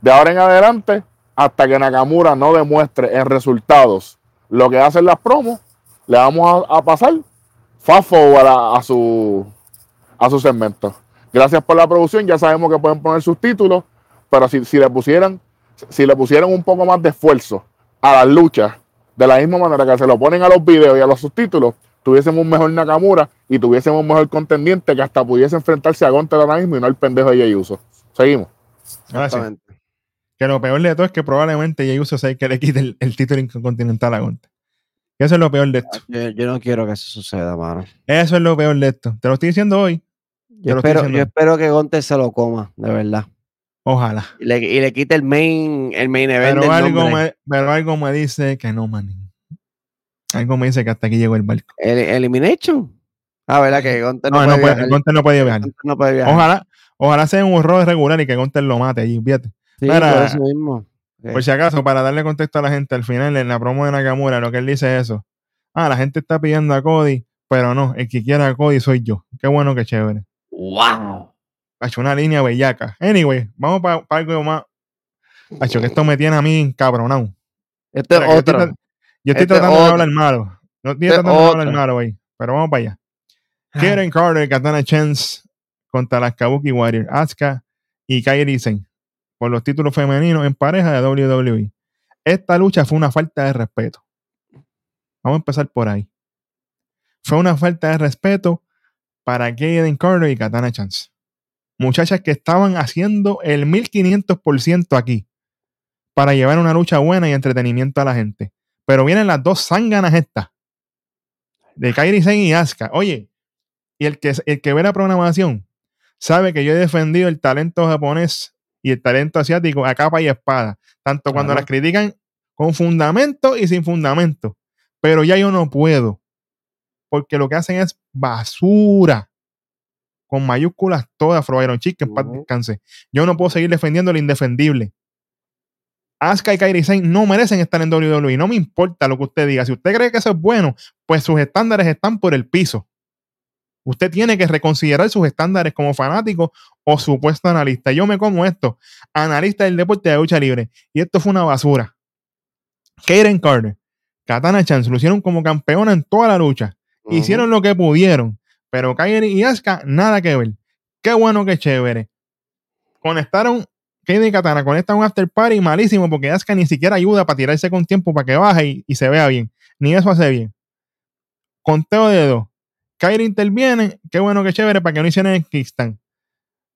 S3: de ahora en adelante, hasta que Nakamura no demuestre en resultados lo que hacen las promos, le vamos a, pasar fast forward a, su, a su segmento. Gracias por la producción, ya sabemos que pueden poner sus títulos, pero si, si le pusieran si le pusieran un poco más de esfuerzo a las luchas, de la misma manera que se lo ponen a los videos y a los subtítulos, tuviésemos un mejor Nakamura y tuviésemos un mejor contendiente que hasta pudiese enfrentarse a Gonter ahora mismo y no al pendejo de Jey Uso. Seguimos.
S1: Gracias. Que lo peor de todo es que probablemente Jey Uso sea que le quite el, título intercontinental a Gonter. Eso es lo peor de esto.
S2: Yo, no quiero que eso suceda, mano.
S1: Eso es lo peor de esto. Te lo estoy diciendo hoy.
S2: Yo, espero, que Gonter se lo coma, de verdad.
S1: Ojalá.
S2: Y le, quite el main, el main event.
S1: Pero, algo me, pero algo me dice que no, man. Algo me dice que hasta aquí llegó el barco.
S2: ¿El Elimination? Ah, ¿verdad? Que Gonter
S1: no, no, puede, Gonter no puede viajar. No puede viajar. Ojalá, ojalá sea un error regular y que Gonter lo mate allí, fíjate.
S2: Sí, por eso mismo.
S1: Por si acaso, para darle contexto a la gente, al final en la promo de Nakamura, lo que él dice es eso. Ah, la gente está pidiendo a Cody, pero no, el que quiera a Cody soy yo. Qué bueno, qué chévere.
S2: ¡Wow!
S1: Ha hecho una línea bellaca. Anyway, vamos para algo más. Ha hecho que esto me tiene a mí cabronado.
S2: Este es otro.
S1: Yo estoy este tratando de hablar malo. No estoy este tratando de hablar malo ahí. Pero vamos para allá. Ah. Karen Carter, Katana Chance contra las Kabuki Warriors, Asuka y Kairi Sen por los títulos femeninos en pareja de WWE. esta lucha fue una falta de respeto. Vamos a empezar por ahí. Fue una falta de respeto para Kaden Carter y Katana Chance. Muchachas que estaban haciendo el 1500% aquí para llevar una lucha buena y entretenimiento a la gente. Pero vienen las dos zánganas estas. De Kairi Sen y Asuka. Oye, y el que, el que ve la programación sabe que yo he defendido el talento japonés y el talento asiático a capa y espada. Tanto cuando las critican con fundamento y sin fundamento. Pero ya yo no puedo. Porque lo que hacen es basura. Con mayúsculas todas, Fro Iron Chick, que en paz descanse. Yo no puedo seguir defendiendo lo indefendible. Asuka y Kairi Sane no merecen estar en WWE. No me importa lo que usted diga. Si usted cree que eso es bueno, pues sus estándares están por el piso. Usted tiene que reconsiderar sus estándares como fanático o supuesto analista. Yo me como esto, analista del deporte de lucha libre. Y esto fue una basura. Kaden Carter, Katana Chance lucieron como campeona en toda la lucha. Hicieron lo que pudieron. Pero Kairi y Asuka, nada que ver. Qué bueno, qué chévere. Conectaron, Kaden y Katana conectan un after party malísimo porque Asuka ni siquiera ayuda para tirarse con tiempo para que baje y, y se vea bien. Ni eso hace bien. Conteo de dos. Kairi interviene, qué bueno, qué chévere para que no hicieran el kickstand.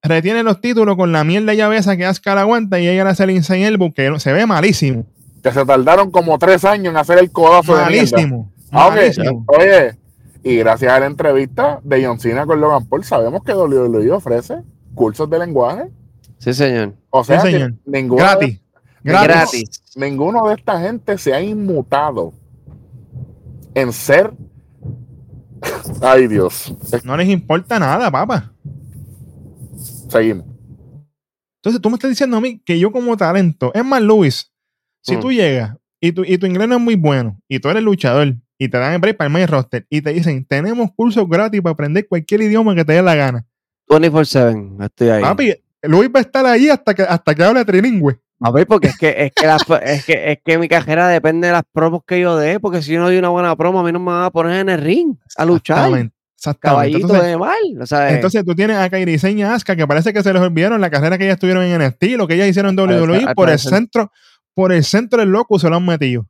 S1: Retiene los títulos con la mierda llave esa que Asuka la aguanta y ella le hace el insane elbow que se ve malísimo.
S3: Que se tardaron como tres años en hacer el codazo de mierda.
S1: Malísimo.
S3: Ah, ok.
S1: malísimo.
S3: Oye, y gracias a la entrevista de John Cena con Logan Paul, sabemos que WWE ofrece cursos de lenguaje.
S2: Sí, señor.
S3: O sea, que
S1: señor.
S3: ninguno,
S1: Gratis.
S3: de,
S1: Gratis.
S2: Gratis.
S3: ninguno de esta gente se ha inmutado en ser. [laughs] Ay, Dios.
S1: No les importa nada, papá.
S3: Seguimos.
S1: Entonces tú me estás diciendo a mí que yo como talento, es más, Luis, si
S2: Mm.
S1: tú llegas y tu, y tu inglés no es muy bueno y tú eres luchador y te dan el break para el main roster y te dicen, tenemos cursos gratis para aprender cualquier idioma que te dé la gana.
S2: 24-7. Estoy ahí.
S1: Papi, Luis va a estar ahí hasta que, hasta que hable trilingüe.
S2: A ver, porque es que, es que, las- es que, es que mi carrera depende de las promos que yo dé, porque si yo no doy una buena promo, a mí no me van a poner en el ring a luchar.
S1: Exactamente. exactamente.
S2: Caballito
S1: Entonces,
S2: de mal. Sea,
S1: entonces tú tienes a Kairi Sane y Asuka que parece que se les olvidaron la carrera que ellas tuvieron en NXT, lo que ellas hicieron en WWE, por el centro, por el centro del loco se lo han metido.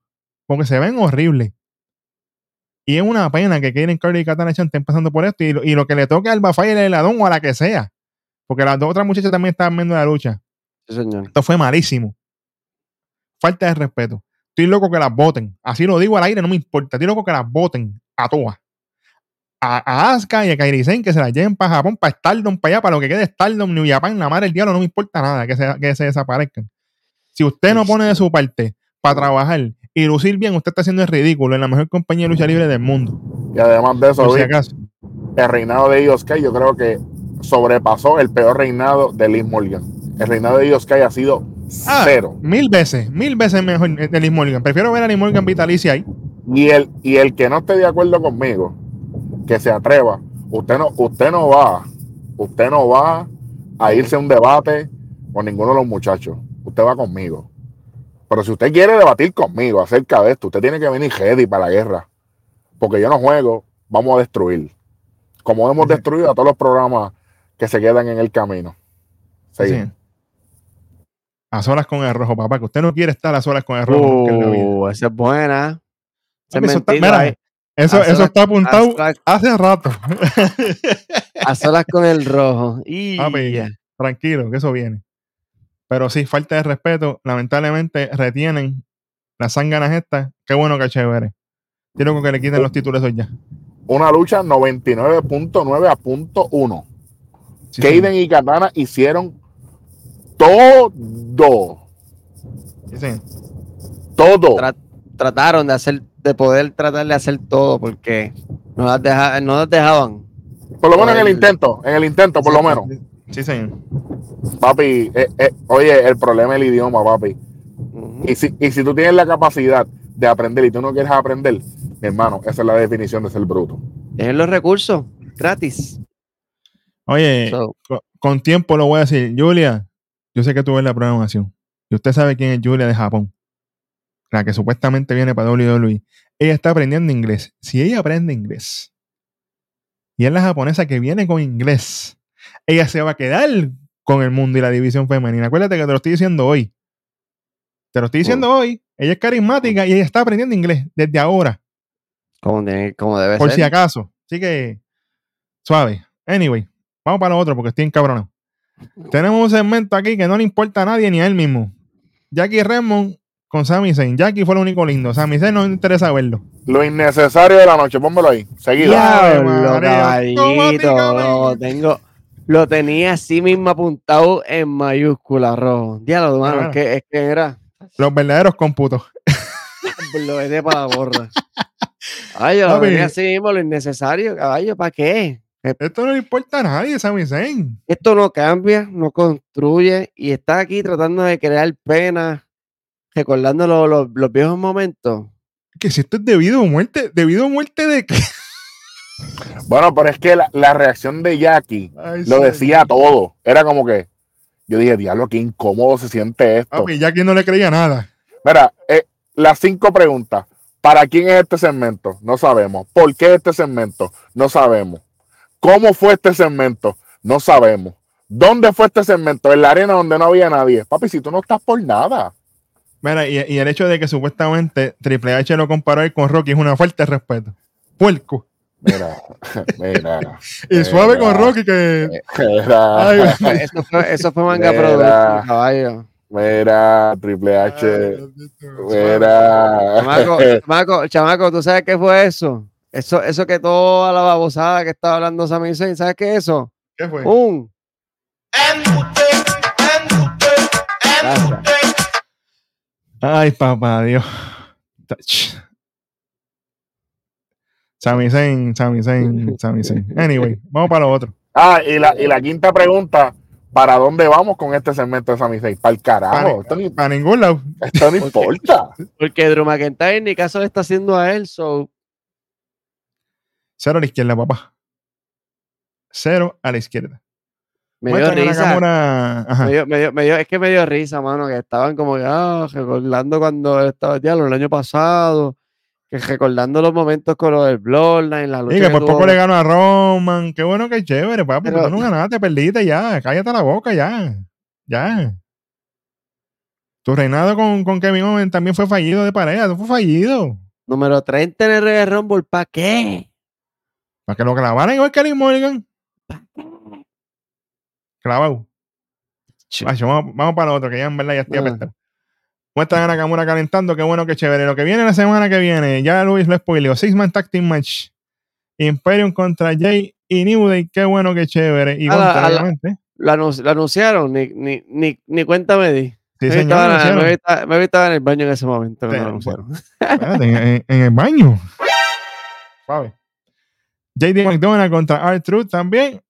S1: Porque se ven horribles. Y es una pena que Kaden Carter y Katana Chan estén pasando por esto y, lo- y lo que le toque al Bafay, el heladón o a la que sea. Porque las dos otras muchachas también estaban viendo la lucha.
S2: sí, señor.
S1: Esto fue malísimo. Falta de respeto. Estoy loco que las voten. Así lo digo al aire, no me importa. Estoy loco que las voten a todas. A, a Asuka y a Kairi Sane que se las lleven para Japón, para Stardom, para allá, para lo que quede Stardom, New Japan, la madre del diablo, no me importa nada que se, que se desaparezcan. Si usted no pone de su parte para trabajar y lucir bien, usted está haciendo el ridículo en la mejor compañía de lucha libre del mundo.
S3: Y además de eso,
S1: Por si acaso.
S3: el reinado de Io Sky yo creo que sobrepasó el peor reinado de Liz Morgan. El reinado de Io Sky ha sido
S1: Ah,
S3: cero.
S1: Mil veces, mil veces mejor de Liz Morgan. Prefiero ver a Liz Morgan vitalicia ahí.
S3: Y el, y el que no esté de acuerdo conmigo, que se atreva, usted no, usted no va, usted no va a irse a un debate con ninguno de los muchachos. Usted va conmigo. Pero si usted quiere debatir conmigo acerca de esto, usted tiene que venir ready para la guerra. Porque yo no juego, vamos a destruir. Como hemos destruido a todos los programas que se quedan en el camino.
S1: Sí. A solas con el rojo, papá, que usted no quiere estar a solas con el rojo.
S2: Uh, esa es buena.
S1: Eso está- mira,
S2: eh.
S1: Eso,
S2: a
S1: eso
S2: solas-
S1: está apuntado
S2: a solas-
S1: hace rato.
S2: A solas con el rojo. [laughs] Y
S1: Papi, tranquilo, que eso viene. Pero sí, falta de respeto. Lamentablemente retienen las zánganas estas. Qué bueno que chévere. Quiero que le quiten los títulos ya.
S3: Una lucha 99.9 a punto 1.
S1: Sí,
S3: Kaden y Katana hicieron todo.
S1: sí, sí.
S3: Todo.
S2: Tra- trataron de hacer, de poder tratar de hacer todo, porque no las, deja- no las dejaban.
S3: Por lo menos en el
S2: el-
S3: intento. En el intento, por lo menos.
S1: Sí, señor.
S3: Papi, eh, eh, oye, el problema es el idioma, papi. Y si, y si tú tienes la capacidad de aprender y tú no quieres aprender, mi hermano, esa es la definición de ser bruto.
S2: Tienen los recursos gratis.
S1: Oye,
S2: So,
S1: con tiempo lo voy a decir. Julia, yo sé que tú ves la programación. Y usted sabe quién es Julia de Japón. La que supuestamente viene para WWE. Ella está aprendiendo inglés. Si ella aprende inglés y es la japonesa que viene con inglés, ella se va a quedar con el mundo y la división femenina. Acuérdate que te lo estoy diciendo hoy. Te lo estoy diciendo hoy. Ella es carismática y ella está aprendiendo inglés desde ahora,
S2: Como, debe
S1: por
S2: ser.
S1: si acaso. Así que, suave. Anyway, vamos para lo otro porque estoy encabronado. Tenemos un segmento aquí que no le importa a nadie ni a él mismo. Jackie Redmond con Sami Zayn. Jackie fue lo único lindo. Sami Zayn no interesa verlo.
S3: Lo innecesario de la noche, pónmelo ahí. Seguido.
S2: Diablo, caballito, lo tengo. Lo tenía así mismo apuntado en mayúscula, rojo. Diablo, mano,
S1: Claro.
S2: es que, es que era.
S1: Los verdaderos cómputos. [laughs]
S2: Lo vete para la borra. Ay, yo lo tenía así mismo, lo innecesario, caballo, ¿para qué?
S1: Esto no le importa a nadie, Sami Zayn.
S2: Esto no cambia, no construye y está aquí tratando de crear pena, recordando lo- lo- los viejos momentos.
S1: Que si esto es debido a muerte, debido a muerte de qué? [laughs]
S3: Bueno, pero es que la, la reacción de Jackie
S1: Ay,
S3: lo
S1: sí.
S3: decía todo. Era como que yo dije, diablo, qué incómodo se siente esto.
S1: Papi, Jackie no le creía nada.
S3: Mira, eh, las cinco preguntas. ¿Para quién es este segmento? No sabemos. ¿Por qué este segmento? No sabemos. ¿Cómo fue este segmento? No sabemos. ¿Dónde fue este segmento? En la arena donde no había nadie. Papi, si tú no estás por nada.
S1: Mira, y, y el hecho de que supuestamente Triple H lo comparó ahí con Rocky es una falta de respeto. Puerco.
S3: Mira, [laughs] mira. [laughs]
S1: Y suave con. Rocky que.
S3: Mira,
S1: Ay,
S2: Eso fue, eso fue manga producto, caballo.
S3: mira, Triple H.
S1: Ay,
S3: Mira.
S2: Chamaco, chamaco, chamaco, ¿tú sabes qué fue eso? Eso, eso que toda la babosada que estaba hablando Sami Zayn, ¿sabes qué es eso?
S1: ¿Qué fue?
S2: Un. Gracias.
S1: Ay, papá Dios. Sami Zayn, Sami Zayn, Sami Zayn. Anyway, vamos para lo otro.
S3: Ah, y la, y la quinta pregunta. ¿Para dónde vamos con este segmento de Sami Zayn? Para el carajo. Esto, ni-
S1: Para ningún lado.
S3: esto no importa.
S2: Porque Drew McIntyre ni caso le está haciendo a él, so
S1: Cero a la izquierda, papá. Cero a la izquierda.
S2: me dio risa.
S1: Nakamura- Ajá.
S2: Me dio- me dio- me dio- es que me dio risa, mano, que estaban como que, ah, recordando cuando estaba diablo el año pasado, que recordando los momentos con lo del Bloodline, la lucha
S1: Y que
S2: que
S1: por poco le ganó a Roman. Qué bueno que chévere, papi.
S2: Pero-
S1: Tú no ganaste, perdiste ya. Cállate la boca ya. Ya. Tu reinado con, con Kevin Owens también fue fallido de pareja. Eso fue fallido.
S2: Número 30 en el Rumble, ¿para qué?
S1: Para que lo clavaran igual que Lee Morgan. Clavado. Vamos, vamos para otro, que ya en verdad ya estoy
S2: Ah.
S1: apestado. Muestran a Nakamura calentando, qué bueno, qué chévere. Lo que viene la semana que viene, ya Luis lo spoileó. Six Man Tag Team Match. Imperium contra Jay y New Day, qué bueno, qué chévere. Y
S2: A la-
S1: contra, obviamente.
S2: Anunciaron, ni, ni, ni, ni cuenta me di.
S1: Sí,
S2: me,
S1: señor,
S2: estaba, me, estaba, me estaba en el baño en ese momento
S1: Sí, en el baño. [laughs] Suave. JD McDonald contra R-Truth también.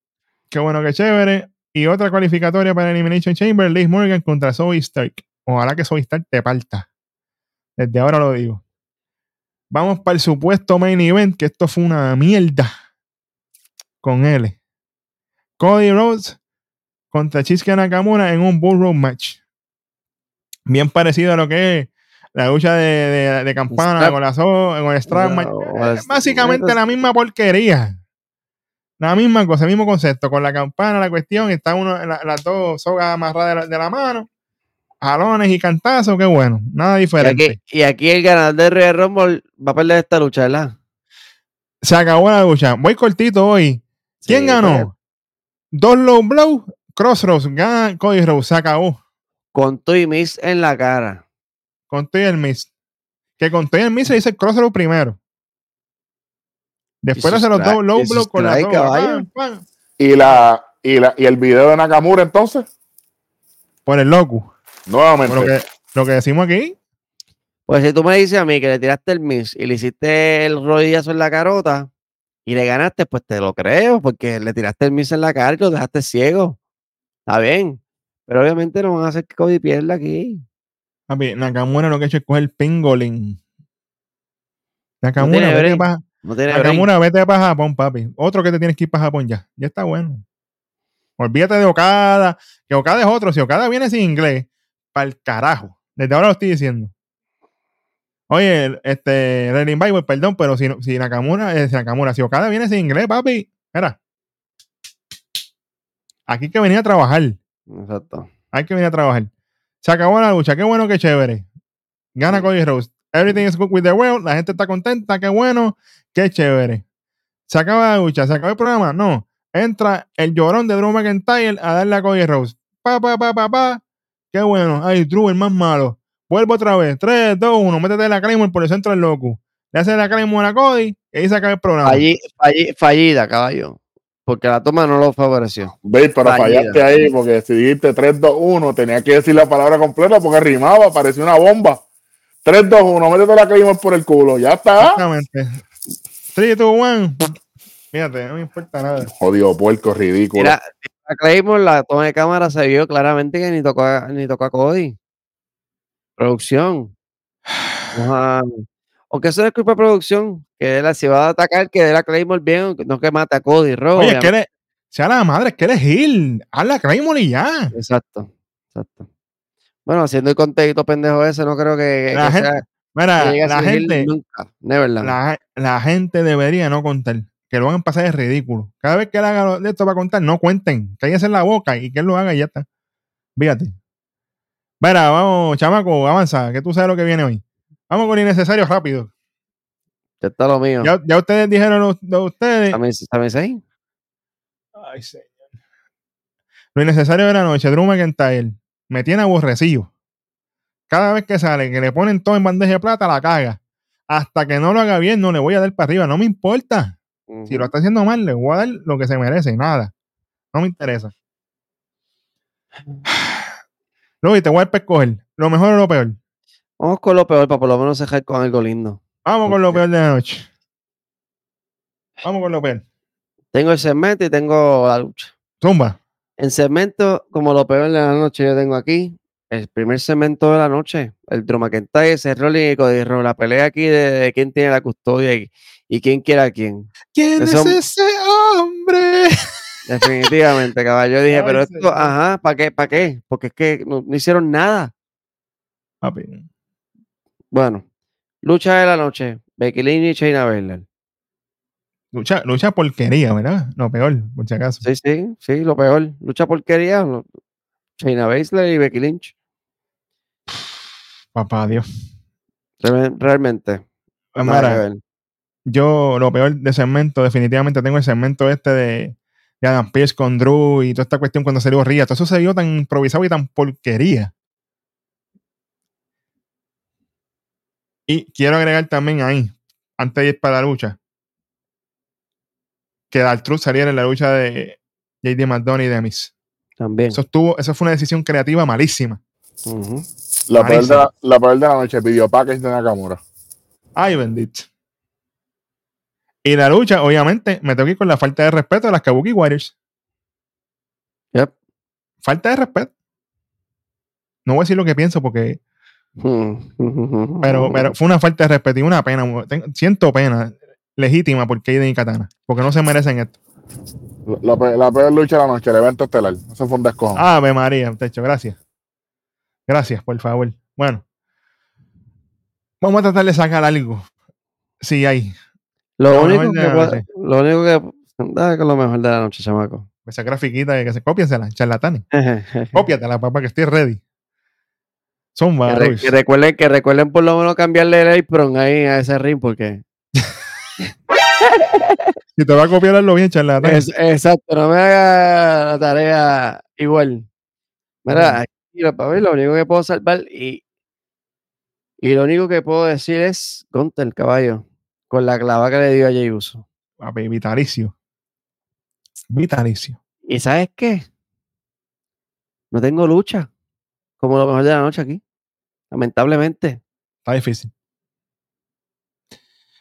S1: Qué bueno, qué chévere. Y otra cualificatoria para Elimination Chamber, Liz Morgan contra Zoe Stark. Ojalá que Zoe Stark te parta. Desde ahora lo digo. Vamos para el supuesto main event, que esto fue una mierda. Con él. Cody Rhodes contra Chisuke Nakamura en un Bull Road match. Bien parecido a lo que es la lucha de, de- de campana
S2: Strap.
S1: con la so, con el strap
S2: No, es-
S1: Básicamente la misma porquería. La misma cosa, el mismo concepto. Con la campana, la cuestión, está uno, la- las dos sogas amarradas de la, de la mano, jalones y cantazos, qué bueno, nada
S2: Y
S1: diferente.
S2: aquí, y aquí el ganador del Royal Rumble va a perder esta lucha, ¿verdad?
S1: Se acabó la lucha. Voy cortito hoy. ¿Quién
S2: Sí,
S1: ganó?
S2: pues,
S1: Dos low blow, Crossroads, gana Cody Rhodes, se acabó.
S2: Con tu y Miss en la cara.
S1: Con todo y el Miss. Que con todo y el Miss se dice Crossroads primero. Después hace los dos low blow con la.
S3: Y, la, y, la, y el video de Nakamura entonces,
S1: Por el loco.
S3: nuevamente.
S1: Por lo que, lo que decimos aquí.
S2: Pues si tú me dices a mí que le tiraste el Miss y le hiciste el rodillazo en la carota y le ganaste, pues te lo creo, porque le tiraste el Miss en la cara y lo dejaste ciego. Está bien. Pero obviamente no van a hacer que Cody pierda aquí.
S1: Papi, Nakamura lo que ha hecho es coger pingolín. Nakamura,
S2: tiene
S1: vete
S2: break.
S1: pa-
S2: No break.
S1: Nakamura, vete para Japón, papi. Otro que te tienes que ir para Japón ya. Ya está bueno. Olvídate de Okada. Que Okada es otro. Si Okada viene sin inglés, para el carajo. Desde ahora lo estoy diciendo. Oye, este, Renin Bible, perdón, pero si, no- si Nakamura, eh, si Nakamura, si Okada viene sin inglés, papi, mira. Aquí hay que venir a trabajar.
S2: Exacto.
S1: Hay que venir a trabajar. Se acabó la lucha. Qué bueno, qué chévere. Gana Cody Rhodes. Everything is good with the world. La gente está contenta. Qué bueno. Qué chévere. Se acaba la lucha. Se acaba el programa. No. Entra el llorón de Drew McIntyre a darle a Cody Rhodes. Pa, pa, pa, pa, pa. Qué bueno. Ay, Drew, el más malo. Vuelvo otra vez. 3, 2, 1. Métete la Claymore por el centro del loco. Le hace la Claymore a Cody y ahí se acaba el programa.
S2: Falli- falli- fallida, caballo. Porque la toma no lo favoreció.
S3: Veis, pero
S2: Fallida.
S3: fallaste ahí porque si dijiste 3, 2, 1, tenía que decir la palabra completa porque rimaba, parecía una bomba. 3, 2, 1, métete la Claymore por el culo. Ya está.
S1: Exactamente. 3, 2, 1. Fíjate, no me importa nada.
S3: Jodido puerco, ridículo.
S2: Mira, la Claymore, la toma de cámara se vio claramente que ni tocó a, ni tocó a Cody. Producción. [sighs] Ajá. Aunque eso es culpa de producción. Que él, si va a atacar, que dé la Claymore bien, no que mate a Cody. Robo,
S1: Oye, es que eres, sea la madre, es que eres Gil. Haz la Claymore y ya.
S2: Exacto, exacto. Bueno, haciendo el contexto pendejo ese, no creo que,
S1: La
S2: que
S1: gente-
S2: sea-
S1: Mira,
S2: a
S1: la gente,
S2: nunca. Neverland.
S1: la, la gente debería no contar. Que lo hagan pasar es ridículo. Cada vez que él haga de esto para contar, no cuenten. Cállense en la boca y que él lo haga y ya está. Fíjate. Mira, vamos, chamaco, avanza, que tú sabes lo que viene hoy. Vamos con innecesario rápido.
S2: Ya está lo mío.
S1: Ya, ya ustedes dijeron de ustedes.
S2: ¿También, seis?
S1: Ay, señor. Lo innecesario de la noche, Drew McIntyre, me tiene aborrecido. Cada vez que sale, que le ponen todo en bandeja de plata, la caga. Hasta que no lo haga bien, no le voy a dar para arriba. No me importa. Si lo está haciendo mal, le voy a dar lo que se merece. Nada. No me interesa. Luego, te voy a escoger. Lo mejor o lo peor.
S2: Vamos con lo peor, para por lo menos dejar con algo lindo.
S1: Vamos con lo
S2: Ok.
S1: peor de la noche. Vamos con lo peor.
S2: Tengo el segmento y tengo la lucha.
S1: Zumba.
S2: En segmento, como lo peor de la noche, yo tengo aquí el primer segmento de la noche. El Drew McIntyre, ese Rolling y Cody La pelea aquí de, de quién tiene la custodia y, y quién quiere a quién.
S1: ¿Quién
S2: Eso-
S1: es ese hombre?
S2: Definitivamente, caballo. Yo dije, pero esto, ajá, ¿para qué? ¿Para qué? Porque es que no, no hicieron nada.
S1: Papi.
S2: Bueno, lucha de la noche. Becky Lynch y Shayna Baszler.
S1: Lucha, lucha porquería, ¿verdad? Lo peor, por si acaso.
S2: Sí, sí, sí, lo peor. Lucha porquería. lo- Shayna Baszler y Becky Lynch.
S1: Papá Dios.
S2: Real- Realmente.
S1: Pues yo lo peor de segmento, definitivamente tengo el segmento este de, de Adam Pearce con Drew y toda esta cuestión cuando salió Ría. Todo eso se vio tan improvisado y tan porquería. Y quiero agregar también ahí, antes de ir para la lucha, que Daltruz saliera en la lucha de JD McDonough y Demis.
S2: También.
S1: Eso, estuvo, eso fue una decisión creativa malísima.
S3: La peor, de la, la peor de la noche, pidió package de Nakamura.
S1: Ay, bendito. Y la lucha, obviamente, me tengo que ir con la falta de respeto de las Kabuki Warriors.
S2: Yep.
S1: Falta de respeto. No voy a decir lo que pienso porque. Pero, pero fue una falta de respeto y una pena. Tengo- siento pena legítima por Kaden y Katana. Porque no se merecen esto.
S3: La, la peor lucha de la noche, el evento estelar. Eso fue un descojón.
S1: Ave María, techo, gracias. Gracias, por favor. Bueno. Vamos a tratar de sacar algo. Sí, hay.
S2: Lo
S1: Lo
S2: único que
S1: noche.
S2: lo único que dale con lo mejor de la noche, chamaco.
S1: Esa grafiquita que se copiensela, charlatanes. [laughs] Cópiatela, papá, que estoy ready. Son
S2: Que, re-
S1: varios.
S2: que recuerden, que recuerden por lo menos cambiarle el apron ahí a ese ring porque [laughs]
S1: Si te va a copiar, hazlo bien, charlatán.
S2: es- exacto, no me haga la tarea igual. Mira, aquí, lo- para ver, lo único que puedo salvar y, y lo único que puedo decir es contra el caballo con la clava que le dio a Jey Uso.
S1: Papi, vitalicio. Vitalicio.
S2: ¿Y sabes qué? No tengo lucha como lo mejor de la noche aquí. Lamentablemente.
S1: Está difícil.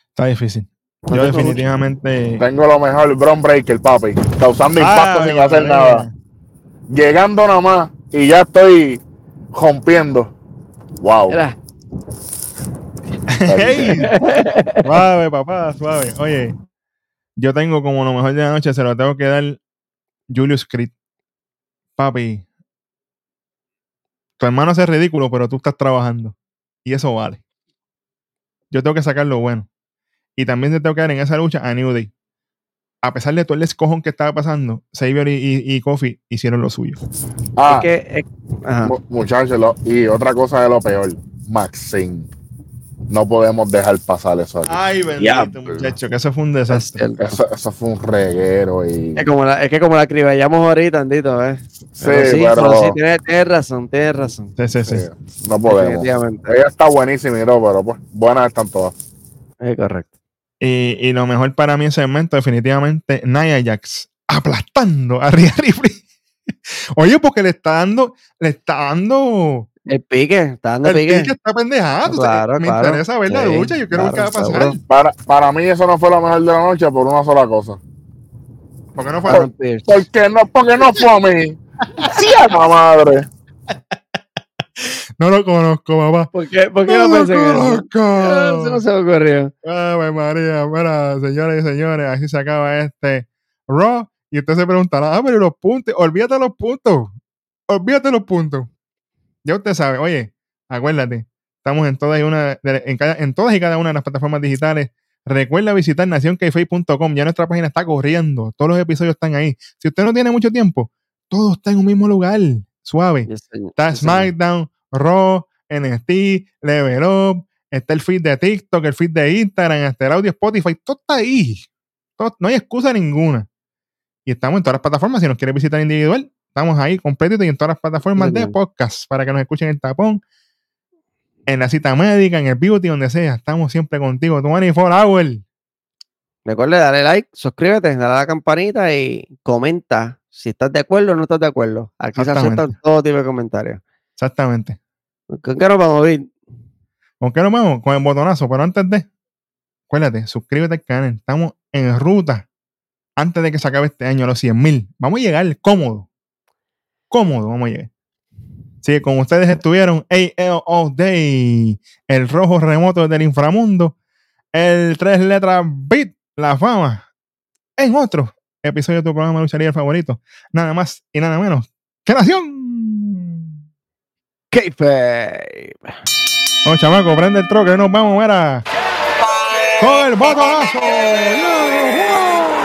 S1: Está difícil. Yo definitivamente.
S3: Tengo lo mejor, Bron Breaker, papi. Causando impacto
S1: Ave
S3: sin hacer nada. Llegando nada más y ya estoy rompiendo. Wow.
S2: Mira,
S1: ¡Ey! [laughs] Suave, papá, suave. Oye, yo tengo como lo mejor de la noche, se lo tengo que dar Julius Creed. Papi, tu hermano hace ridículo, pero tú estás trabajando. Y eso vale. Yo tengo que sacar lo bueno. Y también te tengo que dar en esa lucha a New Day. A pesar de todo el escojón que estaba pasando, Xavier y, y, y Kofi hicieron lo suyo.
S3: Ah,
S2: es que. es-
S3: muchachos, lo- y otra cosa de lo peor. Maxine. No podemos dejar pasar eso aquí.
S1: Ay, bendito,
S2: Diablo.
S1: muchacho, que eso fue un
S2: Es
S1: desastre.
S3: Eso, eso fue un reguero y...
S2: Es como la, es que como la cribellamos ahorita, Andito, ¿eh?
S3: Sí,
S2: Pero sí,
S3: pero...
S2: pero sí, tienes, tienes razón, tienes razón.
S1: Sí, sí, sí.
S3: sí, no podemos.
S2: Definitivamente.
S3: Ella está buenísima pero pues buenas están todas.
S2: Es correcto.
S1: Y, y lo mejor para mí en ese momento, definitivamente, Nia Jax aplastando a Rhea Ripley. [laughs] Oye, porque le está dando, le está dando
S2: El pique, está dando
S1: el
S2: pique.
S1: pique está pendejado.
S2: Claro,
S1: me
S2: claro.
S1: interesa ver la
S2: Sí,
S1: lucha, yo quiero ver qué va a pasar.
S3: Para, para mí eso no fue lo mejor de la noche por una sola cosa.
S1: ¿Por qué no fue?
S2: Pierce.
S3: Porque no, porque no fue a mí. ¡Sí, a la madre!
S1: No lo conozco, papá.
S2: ¿Por qué, por qué
S1: No
S2: no
S1: lo
S2: pensé en eso? Ah, Eso no
S1: conozco.
S2: se me ocurrió.
S1: Ay, María, mira, señores y señores, así se acaba este Raw. Y usted se preguntará, ah, pero los puntos, olvídate los puntos. Olvídate los puntos. Ya usted sabe, oye, acuérdate, estamos en todas y una, en, cada- en todas y cada una de las plataformas digitales. Recuerda visitar nacionkfay.com. Ya nuestra página está corriendo. Todos los episodios están ahí. Si usted no tiene mucho tiempo, todo está en un mismo lugar. Suave.
S2: Yes.
S1: Está. SmackDown, Raw, NXT, Level Up, está el feed de TikTok, el feed de Instagram, hasta el audio Spotify, todo está ahí. Todo- no hay excusa ninguna. Y estamos en todas las plataformas. Si nos quiere visitar individual, estamos ahí completito y en todas las plataformas de podcast para que nos escuchen el tapón. En la cita médica, en el beauty, donde sea. Estamos siempre contigo. 24 hours.
S2: Recuerda, dale like, suscríbete, dale a la campanita y comenta si estás de acuerdo o no estás de acuerdo. Aquí se aceptan todo tipo de comentarios.
S1: Exactamente.
S2: ¿Con qué nos vamos a ir?
S1: ¿Con qué nos vamos? Con el botonazo. Pero antes de, acuérdate, suscríbete al canal. Estamos en ruta antes de que se acabe este año los 100 mil. Vamos a llegar cómodo. Cómodo, vamos a llegar. Sí, con ustedes estuvieron AL All Day, el rojo remoto del inframundo, el tres letras Beat, la fama, en otro episodio de tu programa lucharía favorito. Nada más y nada menos que Nación.
S2: Kayfabe.
S1: Oh, chamaco, prende el troque, nos vamos, mira. Con el botonazo.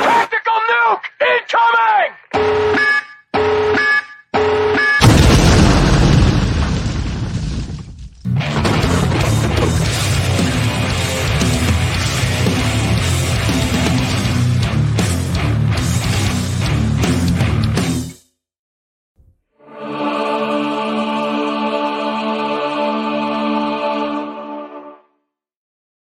S5: Tactical nuke